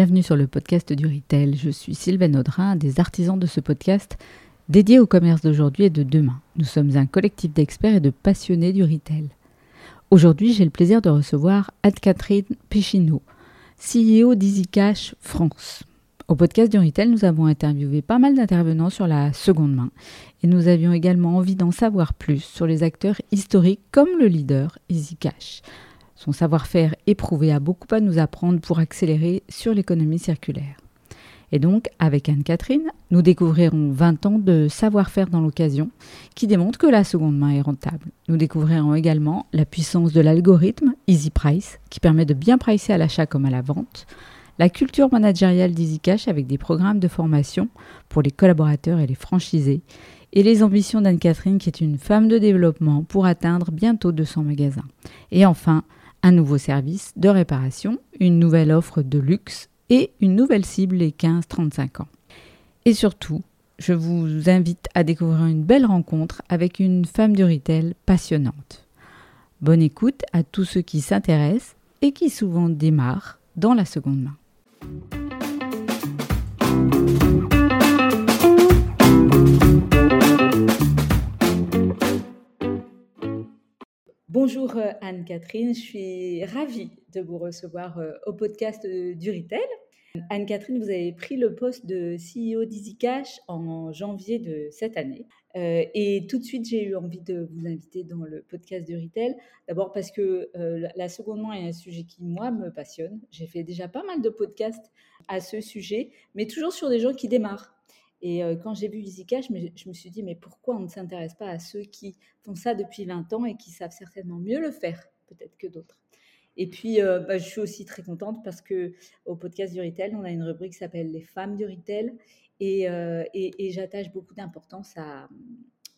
Bienvenue sur le podcast du Retail. Je suis Sylvain Audrin, des artisans de ce podcast dédié au commerce d'aujourd'hui et de demain. Nous sommes un collectif d'experts et de passionnés du retail. Aujourd'hui, j'ai le plaisir de recevoir Anne-Catherine Péchineau, CEO d'EasyCash France. Au podcast du Retail, nous avons interviewé pas mal d'intervenants sur la seconde main et nous avions également envie d'en savoir plus sur les acteurs historiques comme le leader EasyCash. Son savoir-faire éprouvé a beaucoup à nous apprendre pour accélérer sur l'économie circulaire. Et donc, avec Anne-Catherine, nous découvrirons 20 ans de savoir-faire dans l'occasion qui démontre que la seconde main est rentable. Nous découvrirons également la puissance de l'algorithme Easy Price qui permet de bien pricer à l'achat comme à la vente, la culture managériale d'EasyCash avec des programmes de formation pour les collaborateurs et les franchisés, et les ambitions d'Anne-Catherine qui est une femme de développement pour atteindre bientôt 200 magasins. Et enfin, un nouveau service de réparation, une nouvelle offre de luxe et une nouvelle cible les 15-35 ans. Et surtout, je vous invite à découvrir une belle rencontre avec une femme du retail passionnante. Bonne écoute à tous ceux qui s'intéressent et qui souvent démarrent dans la seconde main. Bonjour euh, Anne-Catherine, je suis ravie de vous recevoir euh, au podcast euh, du Retail. Anne-Catherine, vous avez pris le poste de CEO d'EasyCash en janvier de cette année. et tout de suite, j'ai eu envie de vous inviter dans le podcast du Retail. D'abord parce que la seconde main est un sujet qui, moi, me passionne. J'ai fait déjà pas mal de podcasts à ce sujet, mais toujours sur des gens qui démarrent. Et quand j'ai vu EasyCash, je me suis dit, mais pourquoi on ne s'intéresse pas à ceux qui font ça depuis 20 ans et qui savent certainement mieux le faire, peut-être que d'autres? Et puis, bah, je suis aussi très contente parce que au podcast du retail, on a une rubrique qui s'appelle Les femmes du retail. Et, et j'attache beaucoup d'importance à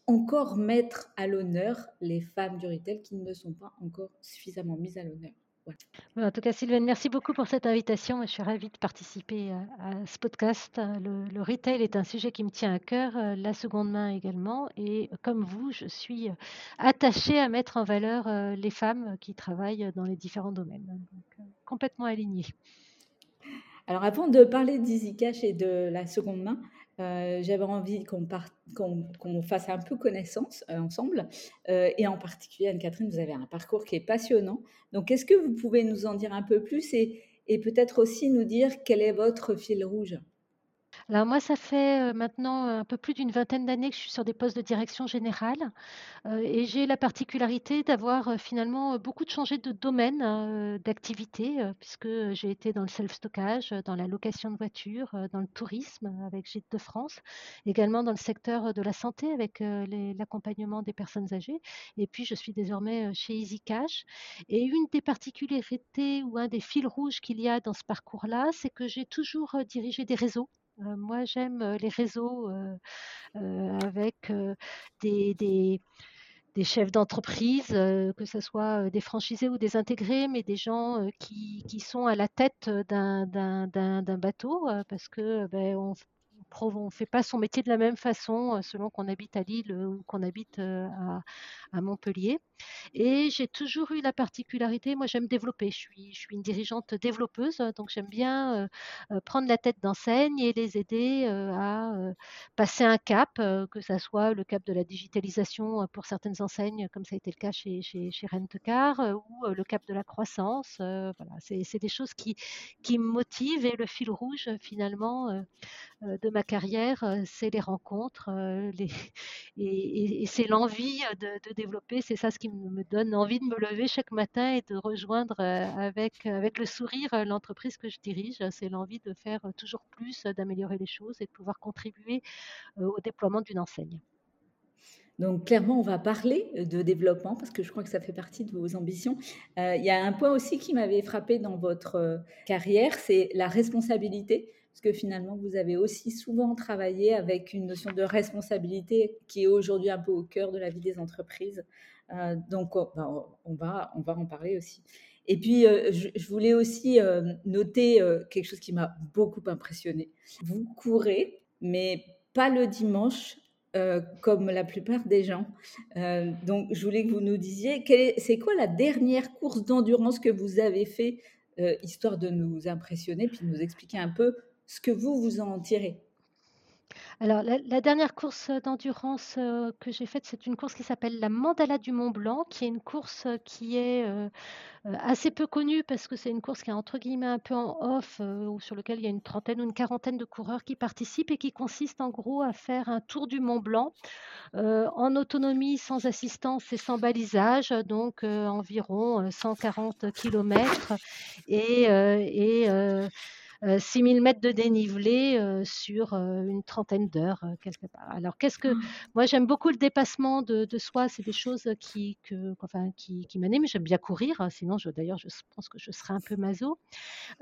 encore mettre à l'honneur les femmes du retail qui ne sont pas encore suffisamment mises à l'honneur. En tout cas, Sylvaine, merci beaucoup pour cette invitation. Je suis ravie de participer à, ce podcast. Le, retail est un sujet qui me tient à cœur, euh, la seconde main également. Et comme vous, je suis euh, attachée à mettre en valeur euh, les femmes qui travaillent dans les différents domaines. Donc, complètement alignée. Alors, avant de parler d'EasyCash et de la seconde main, euh, j'avais envie qu'on fasse un peu connaissance euh, ensemble. Euh, et en particulier, Anne-Catherine, vous avez un parcours qui est passionnant. Donc, est-ce que vous pouvez nous en dire un peu plus et, et peut-être aussi nous dire quel est votre fil rouge? Alors moi, ça fait maintenant un peu plus d'une vingtaine d'années que je suis sur des postes de direction générale et j'ai la particularité d'avoir finalement beaucoup de changé de domaine d'activité puisque j'ai été dans le self-stockage, dans la location de voitures, dans le tourisme avec Gîtes de France, également dans le secteur de la santé avec l'accompagnement des personnes âgées et puis je suis désormais chez EasyCash et une des particularités ou un des fils rouges qu'il y a dans ce parcours-là, c'est que j'ai toujours dirigé des réseaux moi, j'aime les réseaux avec des, des, chefs d'entreprise, que ce soit des franchisés ou des intégrés, mais des gens qui, qui sont à la tête d'un bateau, parce que ben, on, on fait pas son métier de la même façon selon qu'on habite à Lille ou qu'on habite à, à Montpellier. Et j'ai toujours eu la particularité, moi j'aime développer, je suis, une dirigeante développeuse, donc j'aime bien euh, prendre la tête d'enseigne et les aider euh, à euh, passer un cap, que ce soit le cap de la digitalisation pour certaines enseignes, comme ça a été le cas chez, chez, Rentcar, ou le cap de la croissance. voilà, c'est des choses qui, qui me motivent et le fil rouge finalement de ma carrière, c'est les rencontres les, et, c'est l'envie de, de développer. C'est ça ce qui me donne envie de me lever chaque matin et de rejoindre euh, avec, le sourire euh, l'entreprise que je dirige. C'est l'envie de faire toujours plus, d'améliorer les choses et de pouvoir contribuer euh, au déploiement d'une enseigne. Donc clairement, on va parler de développement parce que je crois que ça fait partie de vos ambitions. il y a un point aussi qui m'avait frappé dans votre carrière, c'est la responsabilité parce que finalement, vous avez aussi souvent travaillé avec une notion de responsabilité qui est aujourd'hui un peu au cœur de la vie des entreprises. Euh, donc, ben, on, va, on va en parler aussi. Et puis, euh, je, voulais aussi euh, noter quelque chose qui m'a beaucoup impressionné. Vous courez, mais pas le dimanche, comme la plupart des gens. donc, je voulais que vous nous disiez, c'est quoi la dernière course d'endurance que vous avez fait histoire de nous impressionner, puis de nous expliquer un peu ce que vous, vous en tirez. Alors la dernière course, d'endurance, que j'ai faite, c'est une course qui s'appelle la Mandala du Mont Blanc, qui est une course, qui est, assez peu connue parce que c'est une course qui est entre guillemets «un peu en off», ou sur lequel il y a une trentaine ou une quarantaine de coureurs qui participent et qui consiste en gros à faire un tour du Mont Blanc, en autonomie, sans assistance et sans balisage, donc environ, 140 kilomètres et et 6000 mètres de dénivelé sur une trentaine d'heures quelque part. Alors qu'est-ce que Ah. moi j'aime beaucoup le dépassement de, de soi, c'est des choses qui que enfin qui, qui m'animent. J'aime bien courir, hein, sinon d'ailleurs je pense que je serais un peu maso.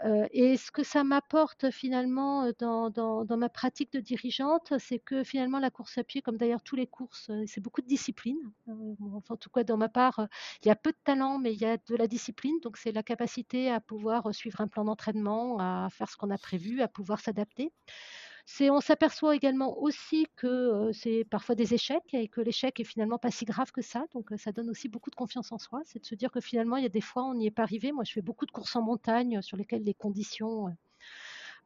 Euh, et ce que ça m'apporte finalement dans, dans, dans, ma pratique de dirigeante, c'est que finalement la course à pied, comme d'ailleurs toutes les courses, c'est beaucoup de discipline. Euh, enfin, en tout cas, dans ma part, il y a peu de talent, mais il y a de la discipline. Donc c'est la capacité à pouvoir suivre un plan d'entraînement, à faire ce qu'on a prévu, à pouvoir s'adapter. On s'aperçoit également aussi que euh, c'est parfois des échecs et que l'échec est finalement pas si grave que ça. Donc, euh, ça donne aussi beaucoup de confiance en soi. C'est de se dire que finalement, il y a des fois, on n'y est pas arrivé. Moi, je fais beaucoup de courses en montagne sur lesquelles les conditions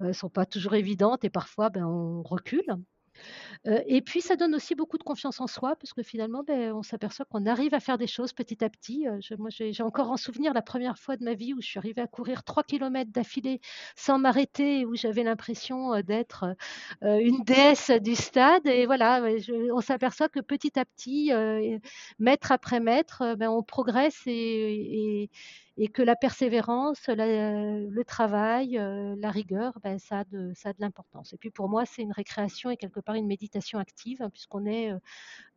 ne euh, sont pas toujours évidentes et parfois, ben, on recule. Et puis ça donne aussi beaucoup de confiance en soi parce que finalement, ben, on s'aperçoit qu'on arrive à faire des choses petit à petit. Moi, j'ai encore en souvenir la première fois de ma vie où je suis arrivée à courir 3 kilomètres d'affilée sans m'arrêter, où j'avais l'impression, d'être, une déesse du stade et voilà, on s'aperçoit que petit à petit, mètre après mètre, ben, on progresse et et et que la persévérance, la, le travail, euh, la rigueur, ben, ça, a de, l'importance. Et puis pour moi, c'est une récréation et quelque part une méditation active, hein, puisqu'on est euh,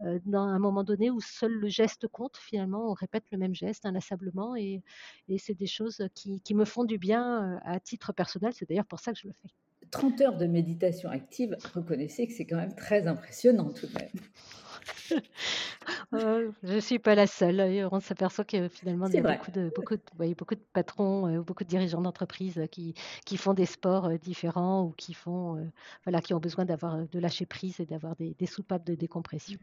euh, dans un moment donné où seul le geste compte, finalement, on répète le même geste inlassablement, et, c'est des choses qui, me font du bien à titre personnel, c'est d'ailleurs pour ça que je le fais. 30 heures de méditation active, reconnaissez que c'est quand même très impressionnant tout de même. Euh, je ne suis pas la seule. On s'aperçoit que finalement, il y a beaucoup de, beaucoup, de, beaucoup de patrons, euh, beaucoup de dirigeants d'entreprise qui, qui font des sports euh, différents ou qui, font, voilà, qui ont besoin d'avoir de lâcher prise et d'avoir des, des, soupapes de décompression.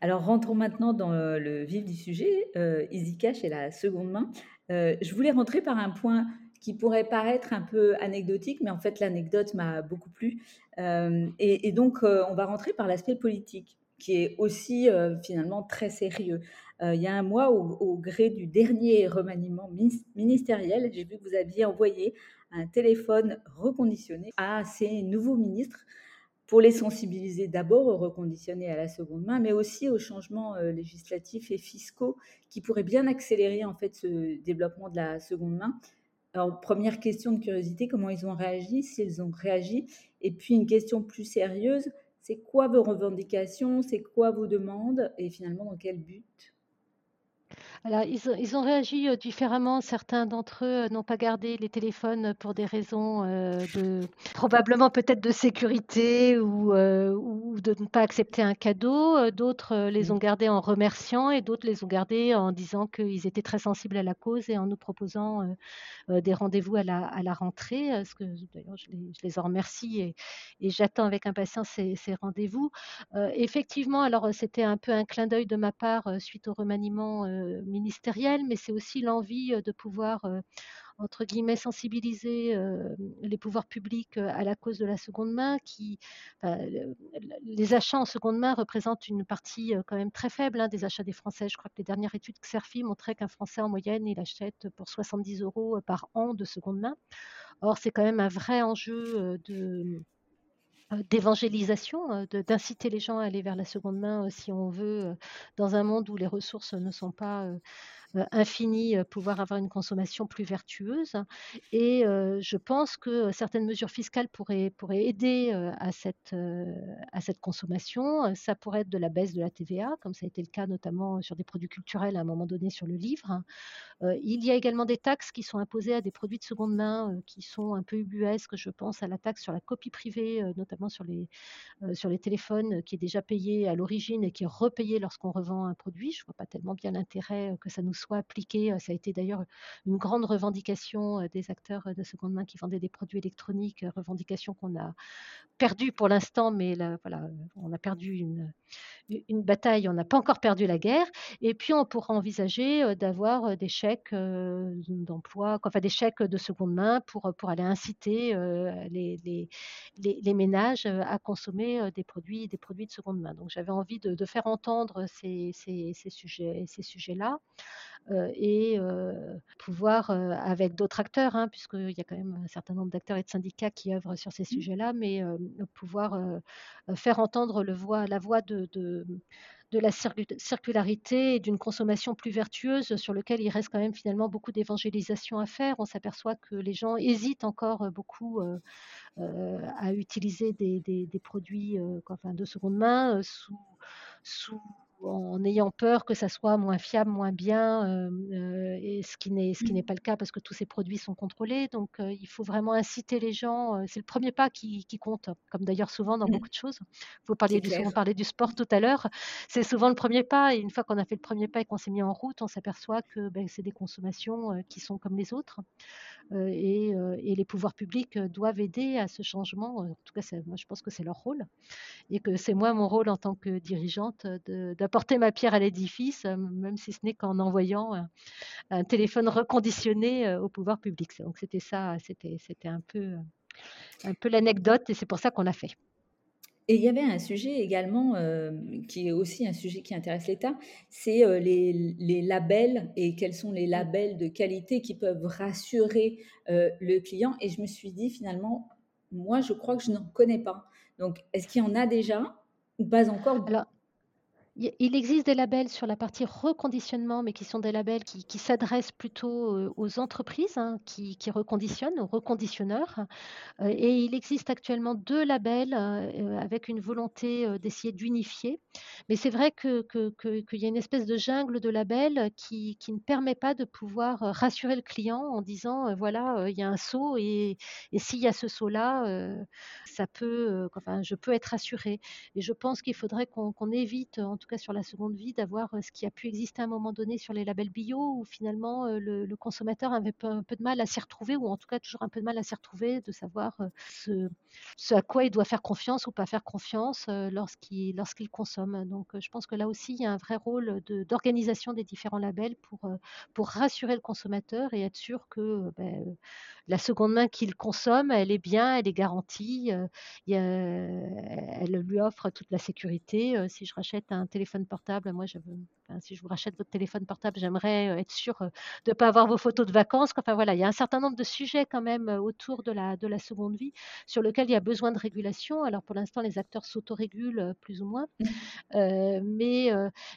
Alors rentrons maintenant dans le vif du sujet. Easy Cash et la seconde main. je voulais rentrer par un point qui pourrait paraître un peu anecdotique, mais en fait l'anecdote m'a beaucoup plu. et, et, donc on va rentrer par l'aspect politique qui est aussi euh, finalement très sérieux. Euh, il y a un mois, au, gré du dernier remaniement ministériel, j'ai vu que vous aviez envoyé un téléphone reconditionné à ces nouveaux ministres pour les sensibiliser d'abord au reconditionné à la seconde main, mais aussi aux changements euh, législatifs et fiscaux qui pourraient bien accélérer en fait ce développement de la seconde main. Alors, première question de curiosité, comment ils ont réagi, s'ils ont réagi, et puis une question plus sérieuse, c'est quoi vos revendications, c'est quoi vos demandes? Et finalement dans quel but? Alors, ils ont, ils ont réagi euh, différemment. Certains d'entre eux euh, n'ont pas gardé les téléphones pour des raisons euh, de probablement peut-être de sécurité ou, ou, de ne pas accepter un cadeau. D'autres les ont gardés en remerciant et d'autres les ont gardés en disant qu'ils étaient très sensibles à la cause et en nous proposant des rendez-vous à la, à la rentrée. Ce que d'ailleurs je les, je les en remercie et, et j'attends avec impatience ces, ces rendez-vous. effectivement, alors c'était un peu un clin d'œil de ma part suite au remaniement ministérielle, mais c'est aussi l'envie de pouvoir entre guillemets, sensibiliser les pouvoirs publics à la cause de la seconde main, qui, les achats en seconde main représentent une partie quand même très faible hein, des achats des Français. Je crois que les dernières études XERFI montraient qu'un Français en moyenne, il achète pour 70 euros par an de seconde main. Or, c'est quand même un vrai enjeu de d'évangélisation, d'inciter les gens à aller vers la seconde main si on veut, dans un monde où les ressources ne sont pas euh, infini, euh, pouvoir avoir une consommation plus vertueuse. Et euh, je pense que certaines mesures fiscales pourraient, pourraient aider à cette, à cette consommation. Ça pourrait être de la baisse de la TVA, comme ça a été le cas notamment sur des produits culturels à un moment donné sur le livre. il y a également des taxes qui sont imposées à des produits de seconde main qui sont un peu ubuesques. Je pense à la taxe sur la copie privée, notamment sur les, sur les téléphones, qui est déjà payée à l'origine et qui est repayée lorsqu'on revend un produit. Je ne vois pas tellement bien l'intérêt que ça nous soit appliqué. Ça a été d'ailleurs une grande revendication des acteurs de seconde main qui vendaient des produits électroniques, revendication qu'on a perdue pour l'instant, mais voilà, on a perdu une, bataille, on n'a pas encore perdu la guerre. Et puis on pourra envisager d'avoir des chèques d'emploi, enfin des chèques de seconde main pour, pour aller inciter les, ménages à consommer des produits, des produits de seconde main. Donc j'avais envie de, faire entendre ces, ces, ces sujets-là et pouvoir, avec d'autres acteurs, hein, puisqu'il y a quand même un certain nombre d'acteurs et de syndicats qui œuvrent sur ces mmh. sujets-là, mais pouvoir faire entendre le voix, la voix de, de, de la circularité et d'une consommation plus vertueuse sur lequel il reste quand même finalement beaucoup d'évangélisation à faire. On s'aperçoit que les gens hésitent encore beaucoup à utiliser des, des, des produits enfin, de seconde main sous, sous en ayant peur que ça soit moins fiable, moins bien, et ce qui n'est ce qui n'est mmh. pas le cas parce que tous ces produits sont contrôlés. Donc il faut vraiment inciter les gens. c'est le premier pas qui, qui compte, comme d'ailleurs souvent dans mmh. beaucoup de choses. Vous parliez du, on parlait du sport tout à l'heure. C'est souvent le premier pas. Et une fois qu'on a fait le premier pas et qu'on s'est mis en route, on s'aperçoit que ben, c'est des consommations qui sont comme les autres. Et, et, les pouvoirs publics doivent aider à ce changement. En tout cas, moi je pense que c'est leur rôle et que c'est moi mon rôle en tant que dirigeante d'apporter ma pierre à l'édifice, même si ce n'est qu'en envoyant un, téléphone reconditionné au pouvoir public. Donc c'était ça, c'était un peu, un peu l'anecdote et c'est pour ça qu'on l'a fait. Et il y avait un sujet également qui est aussi un sujet qui intéresse l'État, c'est les, les, labels et quels sont les labels de qualité qui peuvent rassurer le client. Et je me suis dit finalement, moi je crois que je n'en connais pas. Donc, est-ce qu'il y en a déjà ou pas encore? Il existe des labels sur la partie reconditionnement, mais qui sont des labels qui, s'adressent plutôt aux entreprises hein, qui, reconditionnent, aux reconditionneurs. et il existe actuellement deux labels avec une volonté d'essayer d'unifier. Mais c'est vrai qu'il y a une espèce de jungle de labels qui, ne permet pas de pouvoir rassurer le client en disant voilà, il y a un saut et, s'il y a ce saut-là, ça peut, enfin, je peux être rassuré. Et je pense qu'il faudrait qu'on évite, en tout cas sur la seconde vie, d'avoir ce qui a pu exister à un moment donné sur les labels bio, où finalement le, consommateur avait un peu de mal à s'y retrouver, ou en tout cas toujours un peu de mal à s'y retrouver, de savoir ce, ce, à quoi il doit faire confiance ou pas faire confiance lorsqu'il lorsqu'il consomme. Donc je pense que là aussi, il y a un vrai rôle d'organisation des différents labels pour, pour rassurer le consommateur et être sûr que ben, la seconde main qu'il consomme, elle est bien, elle est garantie, elle lui offre toute la sécurité. si je rachète un téléphone portable, moi, si je vous rachète votre téléphone portable, j'aimerais être sûre de ne pas avoir vos photos de vacances. Enfin voilà, il y a un certain nombre de sujets quand même autour de la, de la seconde vie sur lesquels il y a besoin de régulation. Alors pour l'instant, les acteurs s'autorégulent plus ou moins, mmh. mais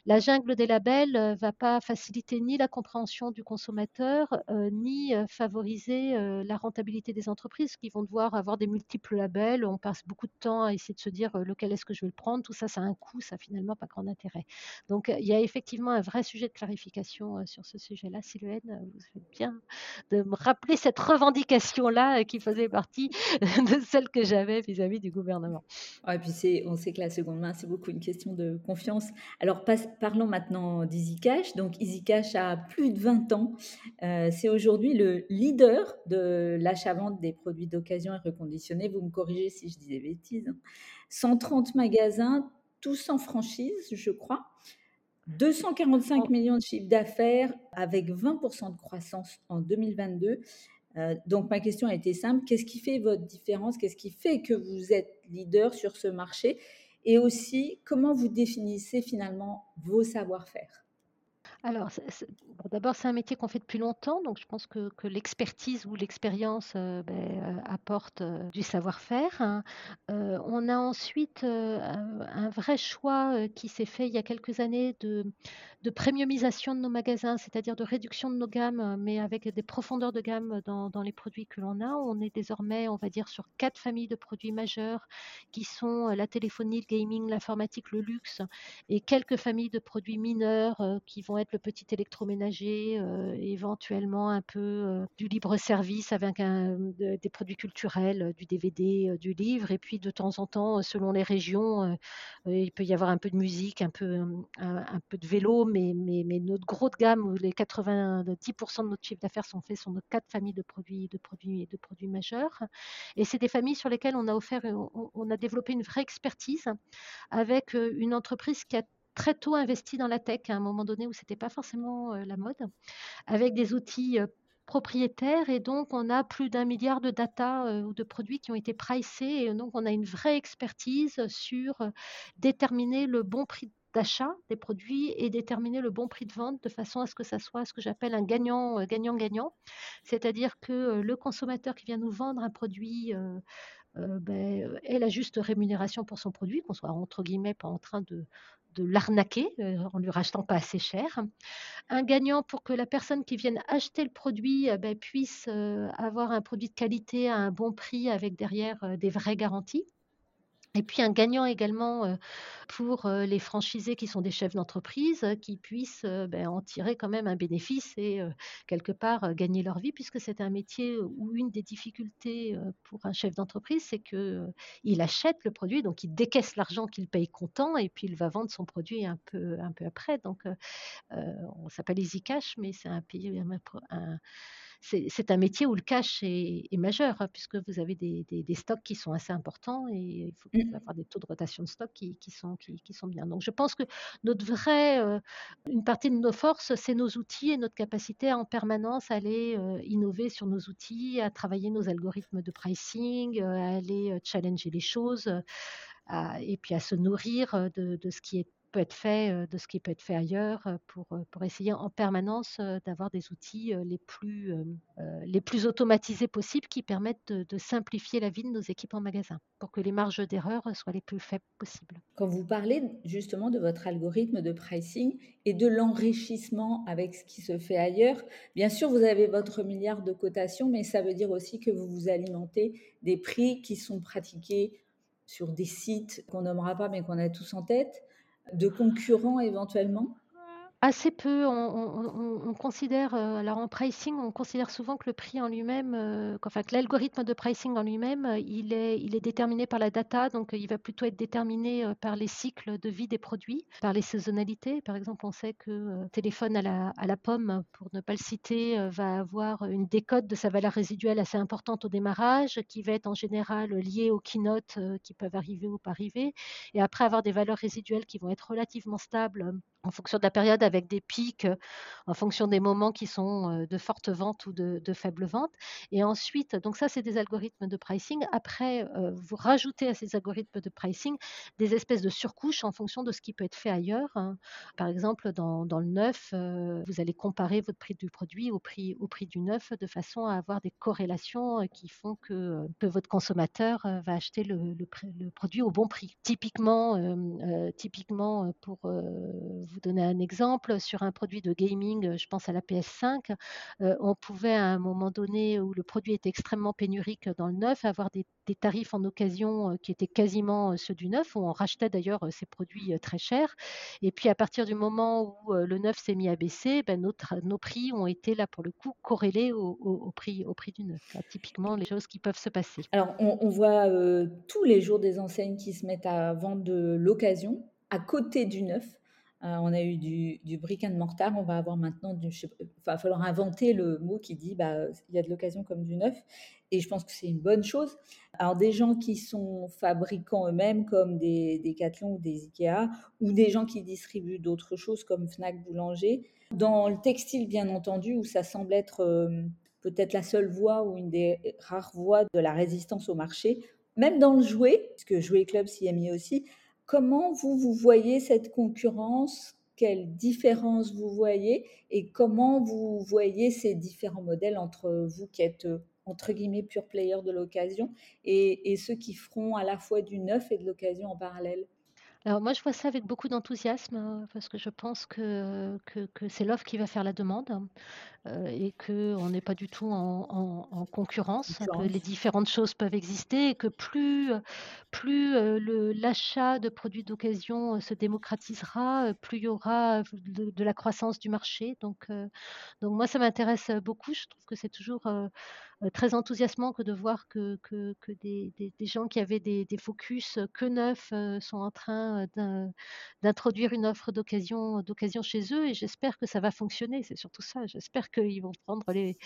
la jungle des labels ne va pas faciliter ni la compréhension du consommateur, ni favoriser la rentabilité des entreprises qui vont devoir avoir des multiples labels. On passe beaucoup de temps à essayer de se dire lequel est-ce que je vais le prendre? Tout ça, ça a un coût, ça finalement pas grand intérêt. Donc il y a effectivement un vrai sujet de clarification sur ce sujet-là. Sylvain, vous faites bien de me rappeler cette revendication-là qui faisait partie de celle que j'avais vis-à-vis du gouvernement. et puis on sait que la seconde main, c'est beaucoup une question de confiance. Alors parlons maintenant d'EasyCash. Donc EasyCash a plus de 20 ans. c'est aujourd'hui le leader de l'achat-vente des produits d'occasion et reconditionnés. Vous me corrigez si je dis des bêtises. 130 hein. magasins, tous en franchise, je crois. 245 millions de chiffres d'affaires avec 20% de croissance en 2022. Euh, donc ma question a été simple, qu'est-ce qui fait votre différence? Qu'est-ce qui fait que vous êtes leader sur ce marché? Et aussi, comment vous définissez finalement vos savoir-faire? Alors, d'abord, c'est un métier qu'on fait depuis longtemps, donc je pense que, l'expertise ou l'expérience euh, ben, euh, apporte euh, du savoir-faire. Hein. on a ensuite un, vrai choix qui s'est fait il y a quelques années de, premiumisation de nos magasins, c'est-à-dire de réduction de nos gammes, mais avec des profondeurs de gamme dans les produits que l'on a. On est désormais, on va dire, sur quatre familles de produits majeurs qui sont la téléphonie, le gaming, l'informatique, le luxe, et quelques familles de produits mineurs qui vont être simple petit électroménager, éventuellement un peu du libre service avec des produits culturels, du DVD, du livre, et puis de temps en temps, selon les régions, il peut y avoir un peu de musique, un peu, un, peu de vélo, mais, mais, notre grosse gamme, où les 90% de notre chiffre d'affaires sont faits sur nos quatre familles de produits, de produits, de produits majeurs. Et c'est des familles sur lesquelles on a offert, on, a développé une vraie expertise avec une entreprise qui a très tôt investi dans la tech à un moment donné où c'était pas forcément la mode, avec des outils propriétaires. Et donc on a plus d'un milliard de data ou de produits qui ont été pricés. Et donc on a une vraie expertise sur déterminer le bon prix d'achat des produits et déterminer le bon prix de vente de façon à ce que ça soit ce que j'appelle un gagnant gagnant gagnant c'est-à-dire que le consommateur qui vient nous vendre un produit ben, ait la juste rémunération pour son produit qu'on soit entre guillemets pas en train de de l'arnaquer euh, en lui rachetant pas assez cher. Un gagnant pour que la personne qui vienne acheter le produit euh, ben, puisse euh, avoir un produit de qualité à un bon prix avec derrière des vraies garanties. Et puis un gagnant également pour les franchisés qui sont des chefs d'entreprise, qui puissent ben, en tirer quand même un bénéfice et quelque part gagner leur vie, puisque c'est un métier où une des difficultés pour un chef d'entreprise, c'est qu'il achète le produit, donc il décaisse l'argent qu'il paye content, et puis il va vendre son produit un peu, un peu après. Donc on s'appelle Easy Cash, mais c'est un, un, c'est un métier où le cash est, majeur, hein, puisque vous avez des, stocks qui sont assez importants et il faut mmh. avoir des taux de rotation de stock qui, sont, qui, sont bien. Donc je pense que notre vraie, euh, une partie de nos forces, c'est nos outils et notre capacité à en permanence aller euh, innover sur nos outils, à travailler nos algorithmes de pricing, euh, à aller challenger les choses. et puis à se nourrir de, de ce qui est peut être fait, de ce qui peut être fait ailleurs pour, pour essayer en permanence d'avoir des outils les plus, les plus automatisés possibles qui permettent de, simplifier la vie de nos équipes en magasin pour que les marges d'erreur soient les plus faibles possibles. Quand vous parlez justement de votre algorithme de pricing et de l'enrichissement avec ce qui se fait ailleurs, bien sûr, vous avez votre milliard de cotations, mais ça veut dire aussi que vous vous alimentez des prix qui sont pratiqués sur des sites qu'on nommera pas, mais qu'on a tous en tête de concurrents éventuellement? Assez peu. On, considère, euh, alors en pricing, on considère souvent que le prix en lui-même, euh, enfin que l'algorithme de pricing en lui-même, euh, il est, déterminé par la data, donc il va plutôt être déterminé par les cycles de vie des produits, par les saisonnalités. Par exemple, on sait que téléphone à la, à la pomme, pour ne pas le citer, va avoir une décote de sa valeur résiduelle assez importante au démarrage, qui va être en général liée aux keynotes qui peuvent arriver ou pas arriver, et après avoir des valeurs résiduelles qui vont être relativement stables en fonction de la période avec des pics en fonction des moments qui sont de fortes ventes ou de, faibles ventes. Et ensuite, donc ça, c'est des algorithmes de pricing. Après, vous rajoutez à ces algorithmes de pricing des espèces de surcouches en fonction de ce qui peut être fait ailleurs. Hein. Par exemple, dans, le neuf, vous allez comparer votre prix du produit au prix, au prix du neuf de façon à avoir des corrélations qui font que, votre consommateur va acheter le, le, produit au bon prix. Typiquement, typiquement pour vous donner un exemple, sur un produit de gaming, euh, je pense à la PS5, euh, on pouvait à un moment donné où le produit était extrêmement pénurique dans le neuf, avoir des, tarifs en occasion euh, qui étaient quasiment ceux du neuf, où on rachetait d'ailleurs ces produits très chers. Et puis à partir du moment où le neuf s'est mis à baisser, ben, nos prix ont été là pour le coup corrélés au, prix, du neuf. typiquement les choses qui peuvent se passer. Alors on, on voit tous les jours des enseignes qui se mettent à vendre de l'occasion à côté du neuf. Euh, on a eu du, du, brick and mortar, on va avoir maintenant du. il va falloir inventer le mot qui dit bah, il y a de l'occasion comme du neuf. Et je pense que c'est une bonne chose. Alors, des gens qui sont fabricants eux-mêmes, comme des, des Decathlon ou des Ikea, ou des gens qui distribuent d'autres choses comme Fnac Boulanger. Dans le textile, bien entendu, où ça semble être euh, peut-être la seule voie ou une des rares voies de la résistance au marché, même dans le jouet, puisque Jouet Club s'y est mis aussi, Comment vous, voyez cette concurrence? Quelle différence vous voyez? Et comment vous voyez ces différents modèles entre vous qui êtes entre guillemets pure player de l'occasion et, ceux qui feront à la fois du neuf et de l'occasion en parallèle? Alors moi, je vois ça avec beaucoup d'enthousiasme hein, parce que je pense que, c'est l'offre qui va faire la demande. Et qu'on n'est pas du tout en, concurrence, que les différentes choses peuvent exister et que plus, plus l'achat de produits d'occasion se démocratisera, plus il y aura de, la croissance du marché. Donc, donc moi, ça m'intéresse beaucoup. Je trouve que c'est toujours très enthousiasmant que de voir que, que, des, des, gens qui avaient des, des focus que neufs sont en train d'introduire une offre d'occasion chez eux et j'espère que ça va fonctionner. C'est surtout ça. J'espère qu'ils vont prendre les,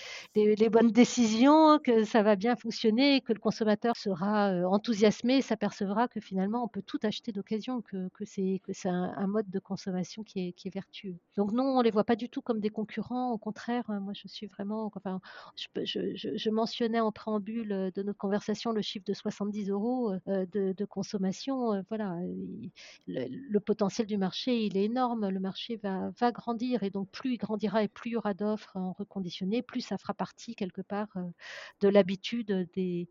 bonnes décisions, que ça va bien fonctionner, que le consommateur sera enthousiasmé et s'apercevra que finalement on peut tout acheter d'occasion, que, c'est un, mode de consommation qui est, vertueux. Donc non, on les voit pas du tout comme des concurrents. Au contraire, moi je suis vraiment. Enfin, je, mentionnais en préambule de notre conversation le chiffre de 70 euros de, de consommation. Voilà, le, potentiel du marché il est énorme. Le marché va grandir et donc plus il grandira et plus il y aura d'offres en reconditionné, plus ça fera partie quelque part de l'habitude des,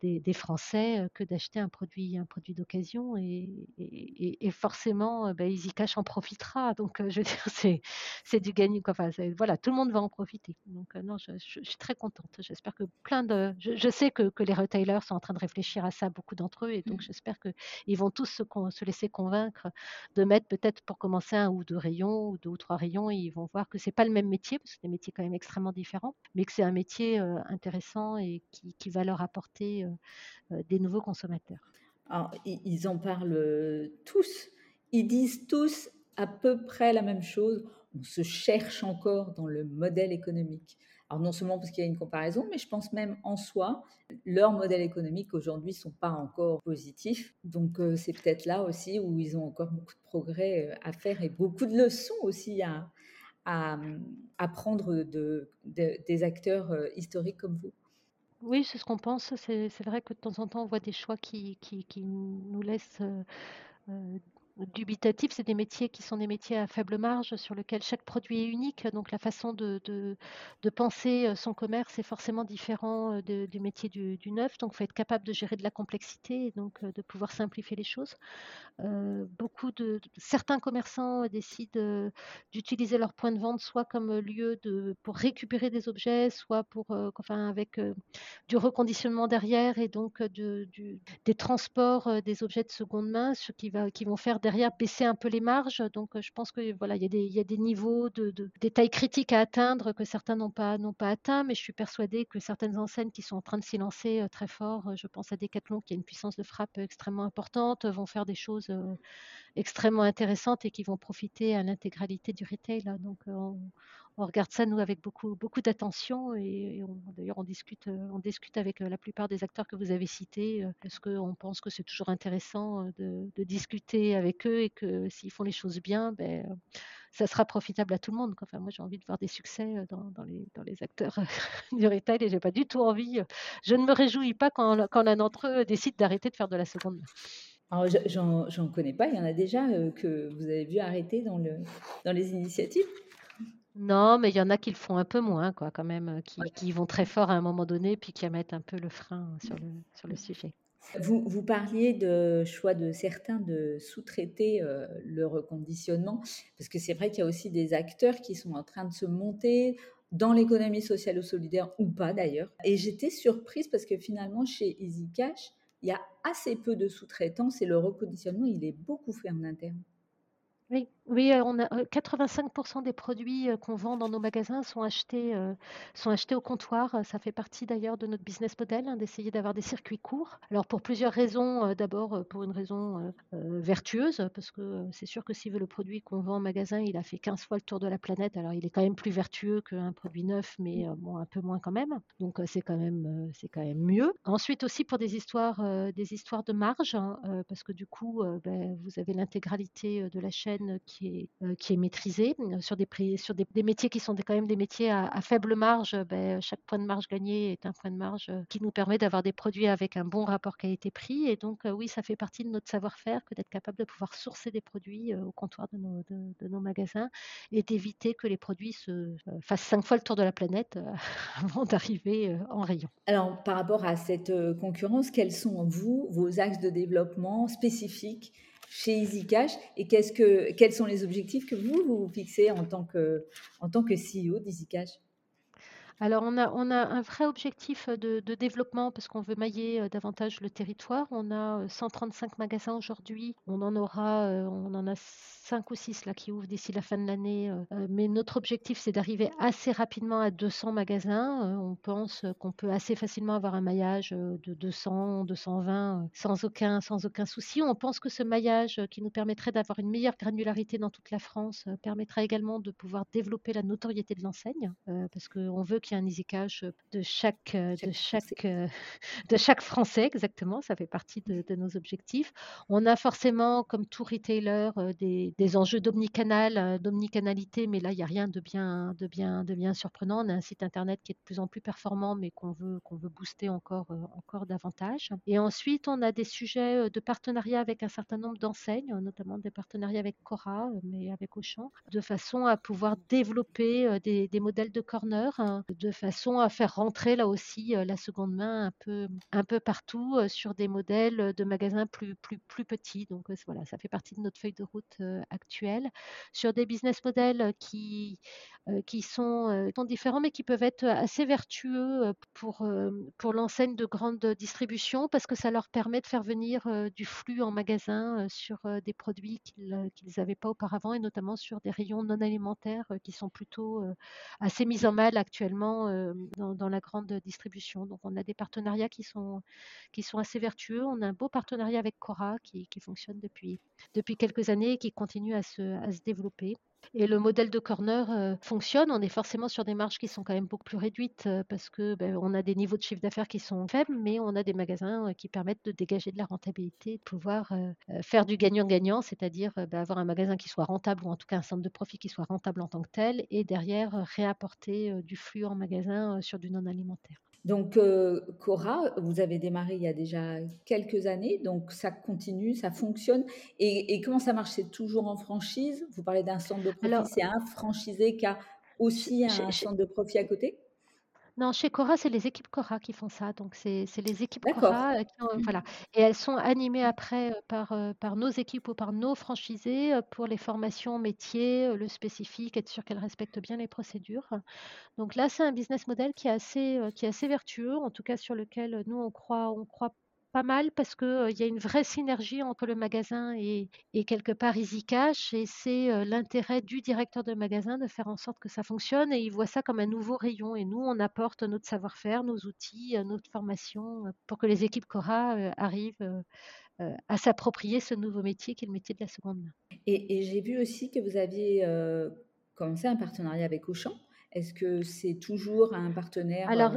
des, des, Français que d'acheter un produit, un produit d'occasion et, et, forcément bah, EasyCash en profitera. Donc je veux dire c'est, c'est du gagnant. Enfin, voilà, tout le monde va en profiter. Donc non, je, je, suis très contente. J'espère que plein de, je, sais que, que, les retailers sont en train de réfléchir à ça, beaucoup d'entre eux, et donc mmh. j'espère qu'ils vont tous se, se, laisser convaincre de mettre peut-être pour commencer un ou deux rayons ou deux ou trois rayons, et ils vont voir que c'est pas le même métier, parce que c'est des métiers quand même extrêmement différents, mais que c'est un métier intéressant et qui, va leur apporter des nouveaux consommateurs. Alors, ils en parlent tous. Ils disent tous à peu près la même chose. On se cherche encore dans le modèle économique. Alors non seulement parce qu'il y a une comparaison, mais je pense même en soi, leurs modèles économiques aujourd'hui ne sont pas encore positifs. Donc euh, c'est peut-être là aussi où ils ont encore beaucoup de progrès euh, à faire et beaucoup de leçons aussi à, à, prendre de, des acteurs euh, historiques comme vous? Oui, c'est ce qu'on pense. C'est vrai que de temps en temps, on voit des choix qui, nous laissent dubitatifs, c'est des métiers qui sont des métiers à faible marge sur lesquels chaque produit est unique. Donc la façon de, penser euh, son commerce est forcément différent euh, du métier du, neuf. Donc il faut être capable de gérer de la complexité et donc euh, de pouvoir simplifier les choses. beaucoup de, certains commerçants décident d'utiliser leur point de vente soit comme lieu pour récupérer des objets, soit pour enfin avec du reconditionnement derrière et donc des transports des objets de seconde main, ce qui va qui vont faire derrière baisser un peu les marges. Donc, je pense que voilà, il y a des, niveaux de, de des tailles critiques à atteindre que certains n'ont pas n'ont pas atteint. Mais je suis persuadée que certaines enseignes qui sont en train de s'y lancer très fort, je pense à Decathlon qui a une puissance de frappe extrêmement importante, vont faire des choses extrêmement intéressantes et qui vont profiter à l'intégralité du retail. Donc, on, regarde ça nous avec beaucoup beaucoup d'attention et, d'ailleurs on discute on discute avec la plupart des acteurs que vous avez cités parce qu'on pense que c'est toujours intéressant de, discuter avec eux et que s'ils font les choses bien, ben, ça sera profitable à tout le monde. Enfin, moi, j'ai envie de voir des succès euh, dans, les, dans les, acteurs du retail et j'ai pas du tout envie. Euh, je ne me réjouis pas quand, quand l'un d'entre eux décide d'arrêter de faire de la seconde main. J'en connais pas. Il y en a déjà euh, que vous avez vu arrêter dans, le, dans les initiatives non, mais il y en a qui le font un peu moins, quoi, quand même, qui, qui vont très fort à un moment donné, puis qui mettent un peu le frein sur le, sur le sujet. Vous, vous, parliez de choix de certains de sous-traiter euh, le reconditionnement, parce que c'est vrai qu'il y a aussi des acteurs qui sont en train de se monter dans l'économie sociale ou solidaire, ou pas d'ailleurs. Et j'étais surprise parce que finalement, chez EasyCash, il y a assez peu de sous-traitance et le reconditionnement, il est beaucoup fait en interne. Oui, oui, on a 85 des produits qu'on vend dans nos magasins sont achetés, sont achetés au comptoir. Ça fait partie d'ailleurs de notre business model, hein, d'essayer d'avoir des circuits courts. Alors pour plusieurs raisons. D'abord, pour une raison vertueuse, parce que c'est sûr que si le produit qu'on vend en magasin, il a fait 15 fois le tour de la planète, alors il est quand même plus vertueux qu'un produit neuf, mais bon, un peu moins quand même. Donc c'est quand même, c'est quand même mieux. Ensuite aussi pour des histoires, des histoires de marge, hein, parce que du coup, ben, vous avez l'intégralité de la chaîne qui est, euh, qui est maîtrisée sur des sur des, métiers qui sont quand même des métiers à, faible marge. Ben, chaque point de marge gagné est un point de marge euh, qui nous permet d'avoir des produits avec un bon rapport qualité-prix. Et donc, euh, oui, ça fait partie de notre savoir-faire que d'être capable de pouvoir sourcer des produits au comptoir de nos, de, nos magasins et d'éviter que les produits se fassent cinq fois le tour de la planète avant d'arriver en rayon. Alors, par rapport à cette concurrence, quels sont, vous, vos axes de développement spécifiques chez EasyCash et que, quels sont les objectifs que vous vous fixez en tant que, en tant que CEO d'EasyCash? Alors on a on a un vrai objectif, de de développement parce qu'on veut mailler, davantage le territoire. On a, 135 magasins aujourd'hui. On en aura, on en a 5 ou 6 là qui ouvrent d'ici la fin de l'année, mais notre objectif, c'est d'arriver assez rapidement à 200 magasins. on pense, qu'on peut assez facilement avoir un maillage, de 200-220, sans aucun sans aucun souci. On pense que ce maillage, qui nous permettrait d'avoir une meilleure granularité dans toute la France, permettra également de pouvoir développer la notoriété de l'enseigne, parce qu'on veut qu'il y ait un easy cash de chaque, de chaque, de chaque Français, exactement. Ça fait partie de, nos objectifs. On a forcément, comme tout retailer, des, des enjeux d'omnicanal, d'omnicanalité, mais là, il n'y a rien de bien, de bien, de bien surprenant. On a un site internet qui est de plus en plus performant, mais qu'on veut, qu'on veut booster encore, encore davantage. Et ensuite, on a des sujets de partenariat avec un certain nombre d'enseignes, notamment des partenariats avec Cora, mais avec Auchan, de façon à pouvoir développer des, des modèles de corner, hein, de façon à faire rentrer là aussi la seconde main un peu, un peu partout sur des modèles de magasins plus, plus, plus petits. Donc voilà, ça fait partie de notre feuille de route actuelle. Sur des business models qui, qui sont, sont, différents mais qui peuvent être assez vertueux pour, pour l'enseigne de grande distribution parce que ça leur permet de faire venir du flux en magasin sur des produits qu'ils n'avaient pas auparavant et notamment sur des rayons non alimentaires qui sont plutôt assez mis en mal actuellement dans, la grande distribution. Donc on a des partenariats qui sont, assez vertueux. On a un beau partenariat avec Cora qui, fonctionne depuis, depuis quelques années et qui continue à se, à se développer. Et le modèle de corner euh, fonctionne. On est forcément sur des marges qui sont quand même beaucoup plus réduites euh, parce que ben, on a des niveaux de chiffre d'affaires qui sont faibles, mais on a des magasins euh, qui permettent de dégager de la rentabilité, de pouvoir faire du gagnant-gagnant, c'est-à-dire ben, avoir un magasin qui soit rentable ou en tout cas un centre de profit qui soit rentable en tant que tel, et derrière réapporter du flux en magasin sur du non alimentaire. Donc, euh, Cora, vous avez démarré il y a déjà quelques années, donc ça continue, ça fonctionne. Et, comment ça marche? C'est toujours en franchise? Vous parlez d'un centre de profit, c'est un franchisé qui a aussi un centre de profit à côté? Non, chez Cora, c'est les équipes Cora qui font ça. Donc, c'est les équipes Cora qui mmh. voilà. Et elles sont animées après par, par nos équipes ou par nos franchisés pour les formations métiers, le spécifique, être sûr qu'elles respectent bien les procédures. Donc là, c'est un business model qui est assez, qui est assez vertueux, en tout cas sur lequel nous on croit, on croit pas mal parce qu'il il y a une vraie synergie entre le magasin et, et quelque part EasyCash et c'est l'intérêt du directeur de magasin de faire en sorte que ça fonctionne et il voit ça comme un nouveau rayon et nous on apporte notre savoir-faire, nos outils, notre formation pour que les équipes Cora arrivent à s'approprier ce nouveau métier qui est le métier de la seconde main. Et, j'ai vu aussi que vous aviez commencé un partenariat avec Auchan. Est-ce que c'est toujours un partenaire Alors,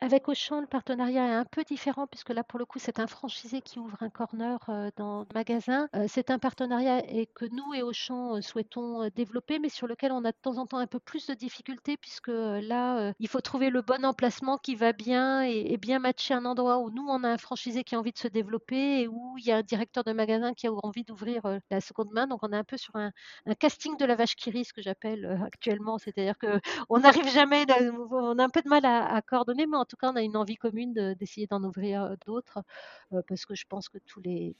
avec Auchan, le partenariat est un peu différent puisque là, pour le coup, c'est un franchisé qui ouvre un corner euh, dans le magasin. Euh, c'est un partenariat que nous et Auchan euh, souhaitons développer, mais sur lequel on a de temps en temps un peu plus de difficultés puisque là, il faut trouver le bon emplacement qui va bien et, bien matcher un endroit où nous, on a un franchisé qui a envie de se développer et où il y a un directeur de magasin qui a envie d'ouvrir la seconde main. Donc, on est un peu sur un, casting de la vache qui rit, ce que j'appelle actuellement. C'est-à-dire qu'on n'arrive jamais, on a un peu de mal à, à mais en tout cas, on a une envie commune d'essayer d'en ouvrir d'autres, parce que je pense que tous les,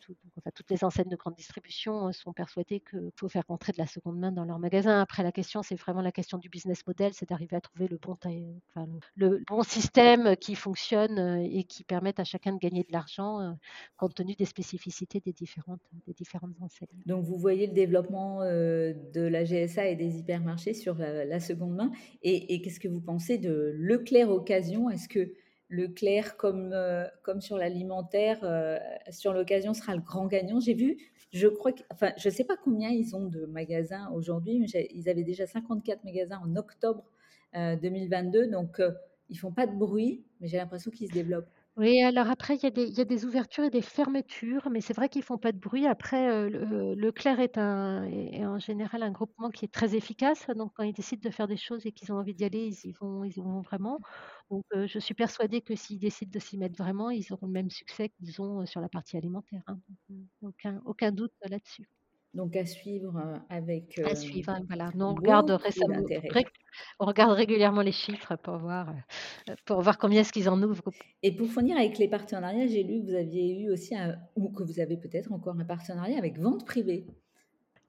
toutes les enseignes de grande distribution sont persuadées qu'il faut faire rentrer de la seconde main dans leur magasin. Après, la question, c'est vraiment la question du business model, c'est d'arriver à trouver le bon, le, bon système qui fonctionne et qui permette à chacun de gagner de l'argent, compte tenu des spécificités des différentes, des différentes enseignes. Donc, vous voyez le développement de la GSA et des hypermarchés sur la, seconde main. Et, et qu'est-ce que vous pensez de Leclerc Occasion est-ce que Leclerc, comme, euh, comme sur l'alimentaire, euh, sur l'occasion, sera le grand gagnant? J'ai vu, je crois enfin, je ne sais pas combien ils ont de magasins aujourd'hui, mais ils avaient déjà 54 magasins en octobre 2022, euh, donc ils font pas de bruit, mais j'ai l'impression qu'ils se développent. Oui, alors après, il y a des ouvertures et des fermetures, mais c'est vrai qu'ils font pas de bruit. Après, le Leclerc est un en général un groupement qui est très efficace, donc quand ils décident de faire des choses et qu'ils ont envie d'y aller, ils y vont vraiment. Donc je suis persuadée que s'ils décident de s'y mettre vraiment, ils auront le même succès qu'ils ont, sur la partie alimentaire, hein. aucun doute là-dessus. Donc à suivre euh, avec À euh, suivre, hein, voilà. Nous, on regarde récemment on regarde régulièrement les chiffres pour voir, heu, pour voir combien est-ce qu'ils en ouvrent. Et pour finir avec les partenariats, j'ai lu que vous aviez eu aussi un ou que vous avez peut-être encore un partenariat avec Vente Privée.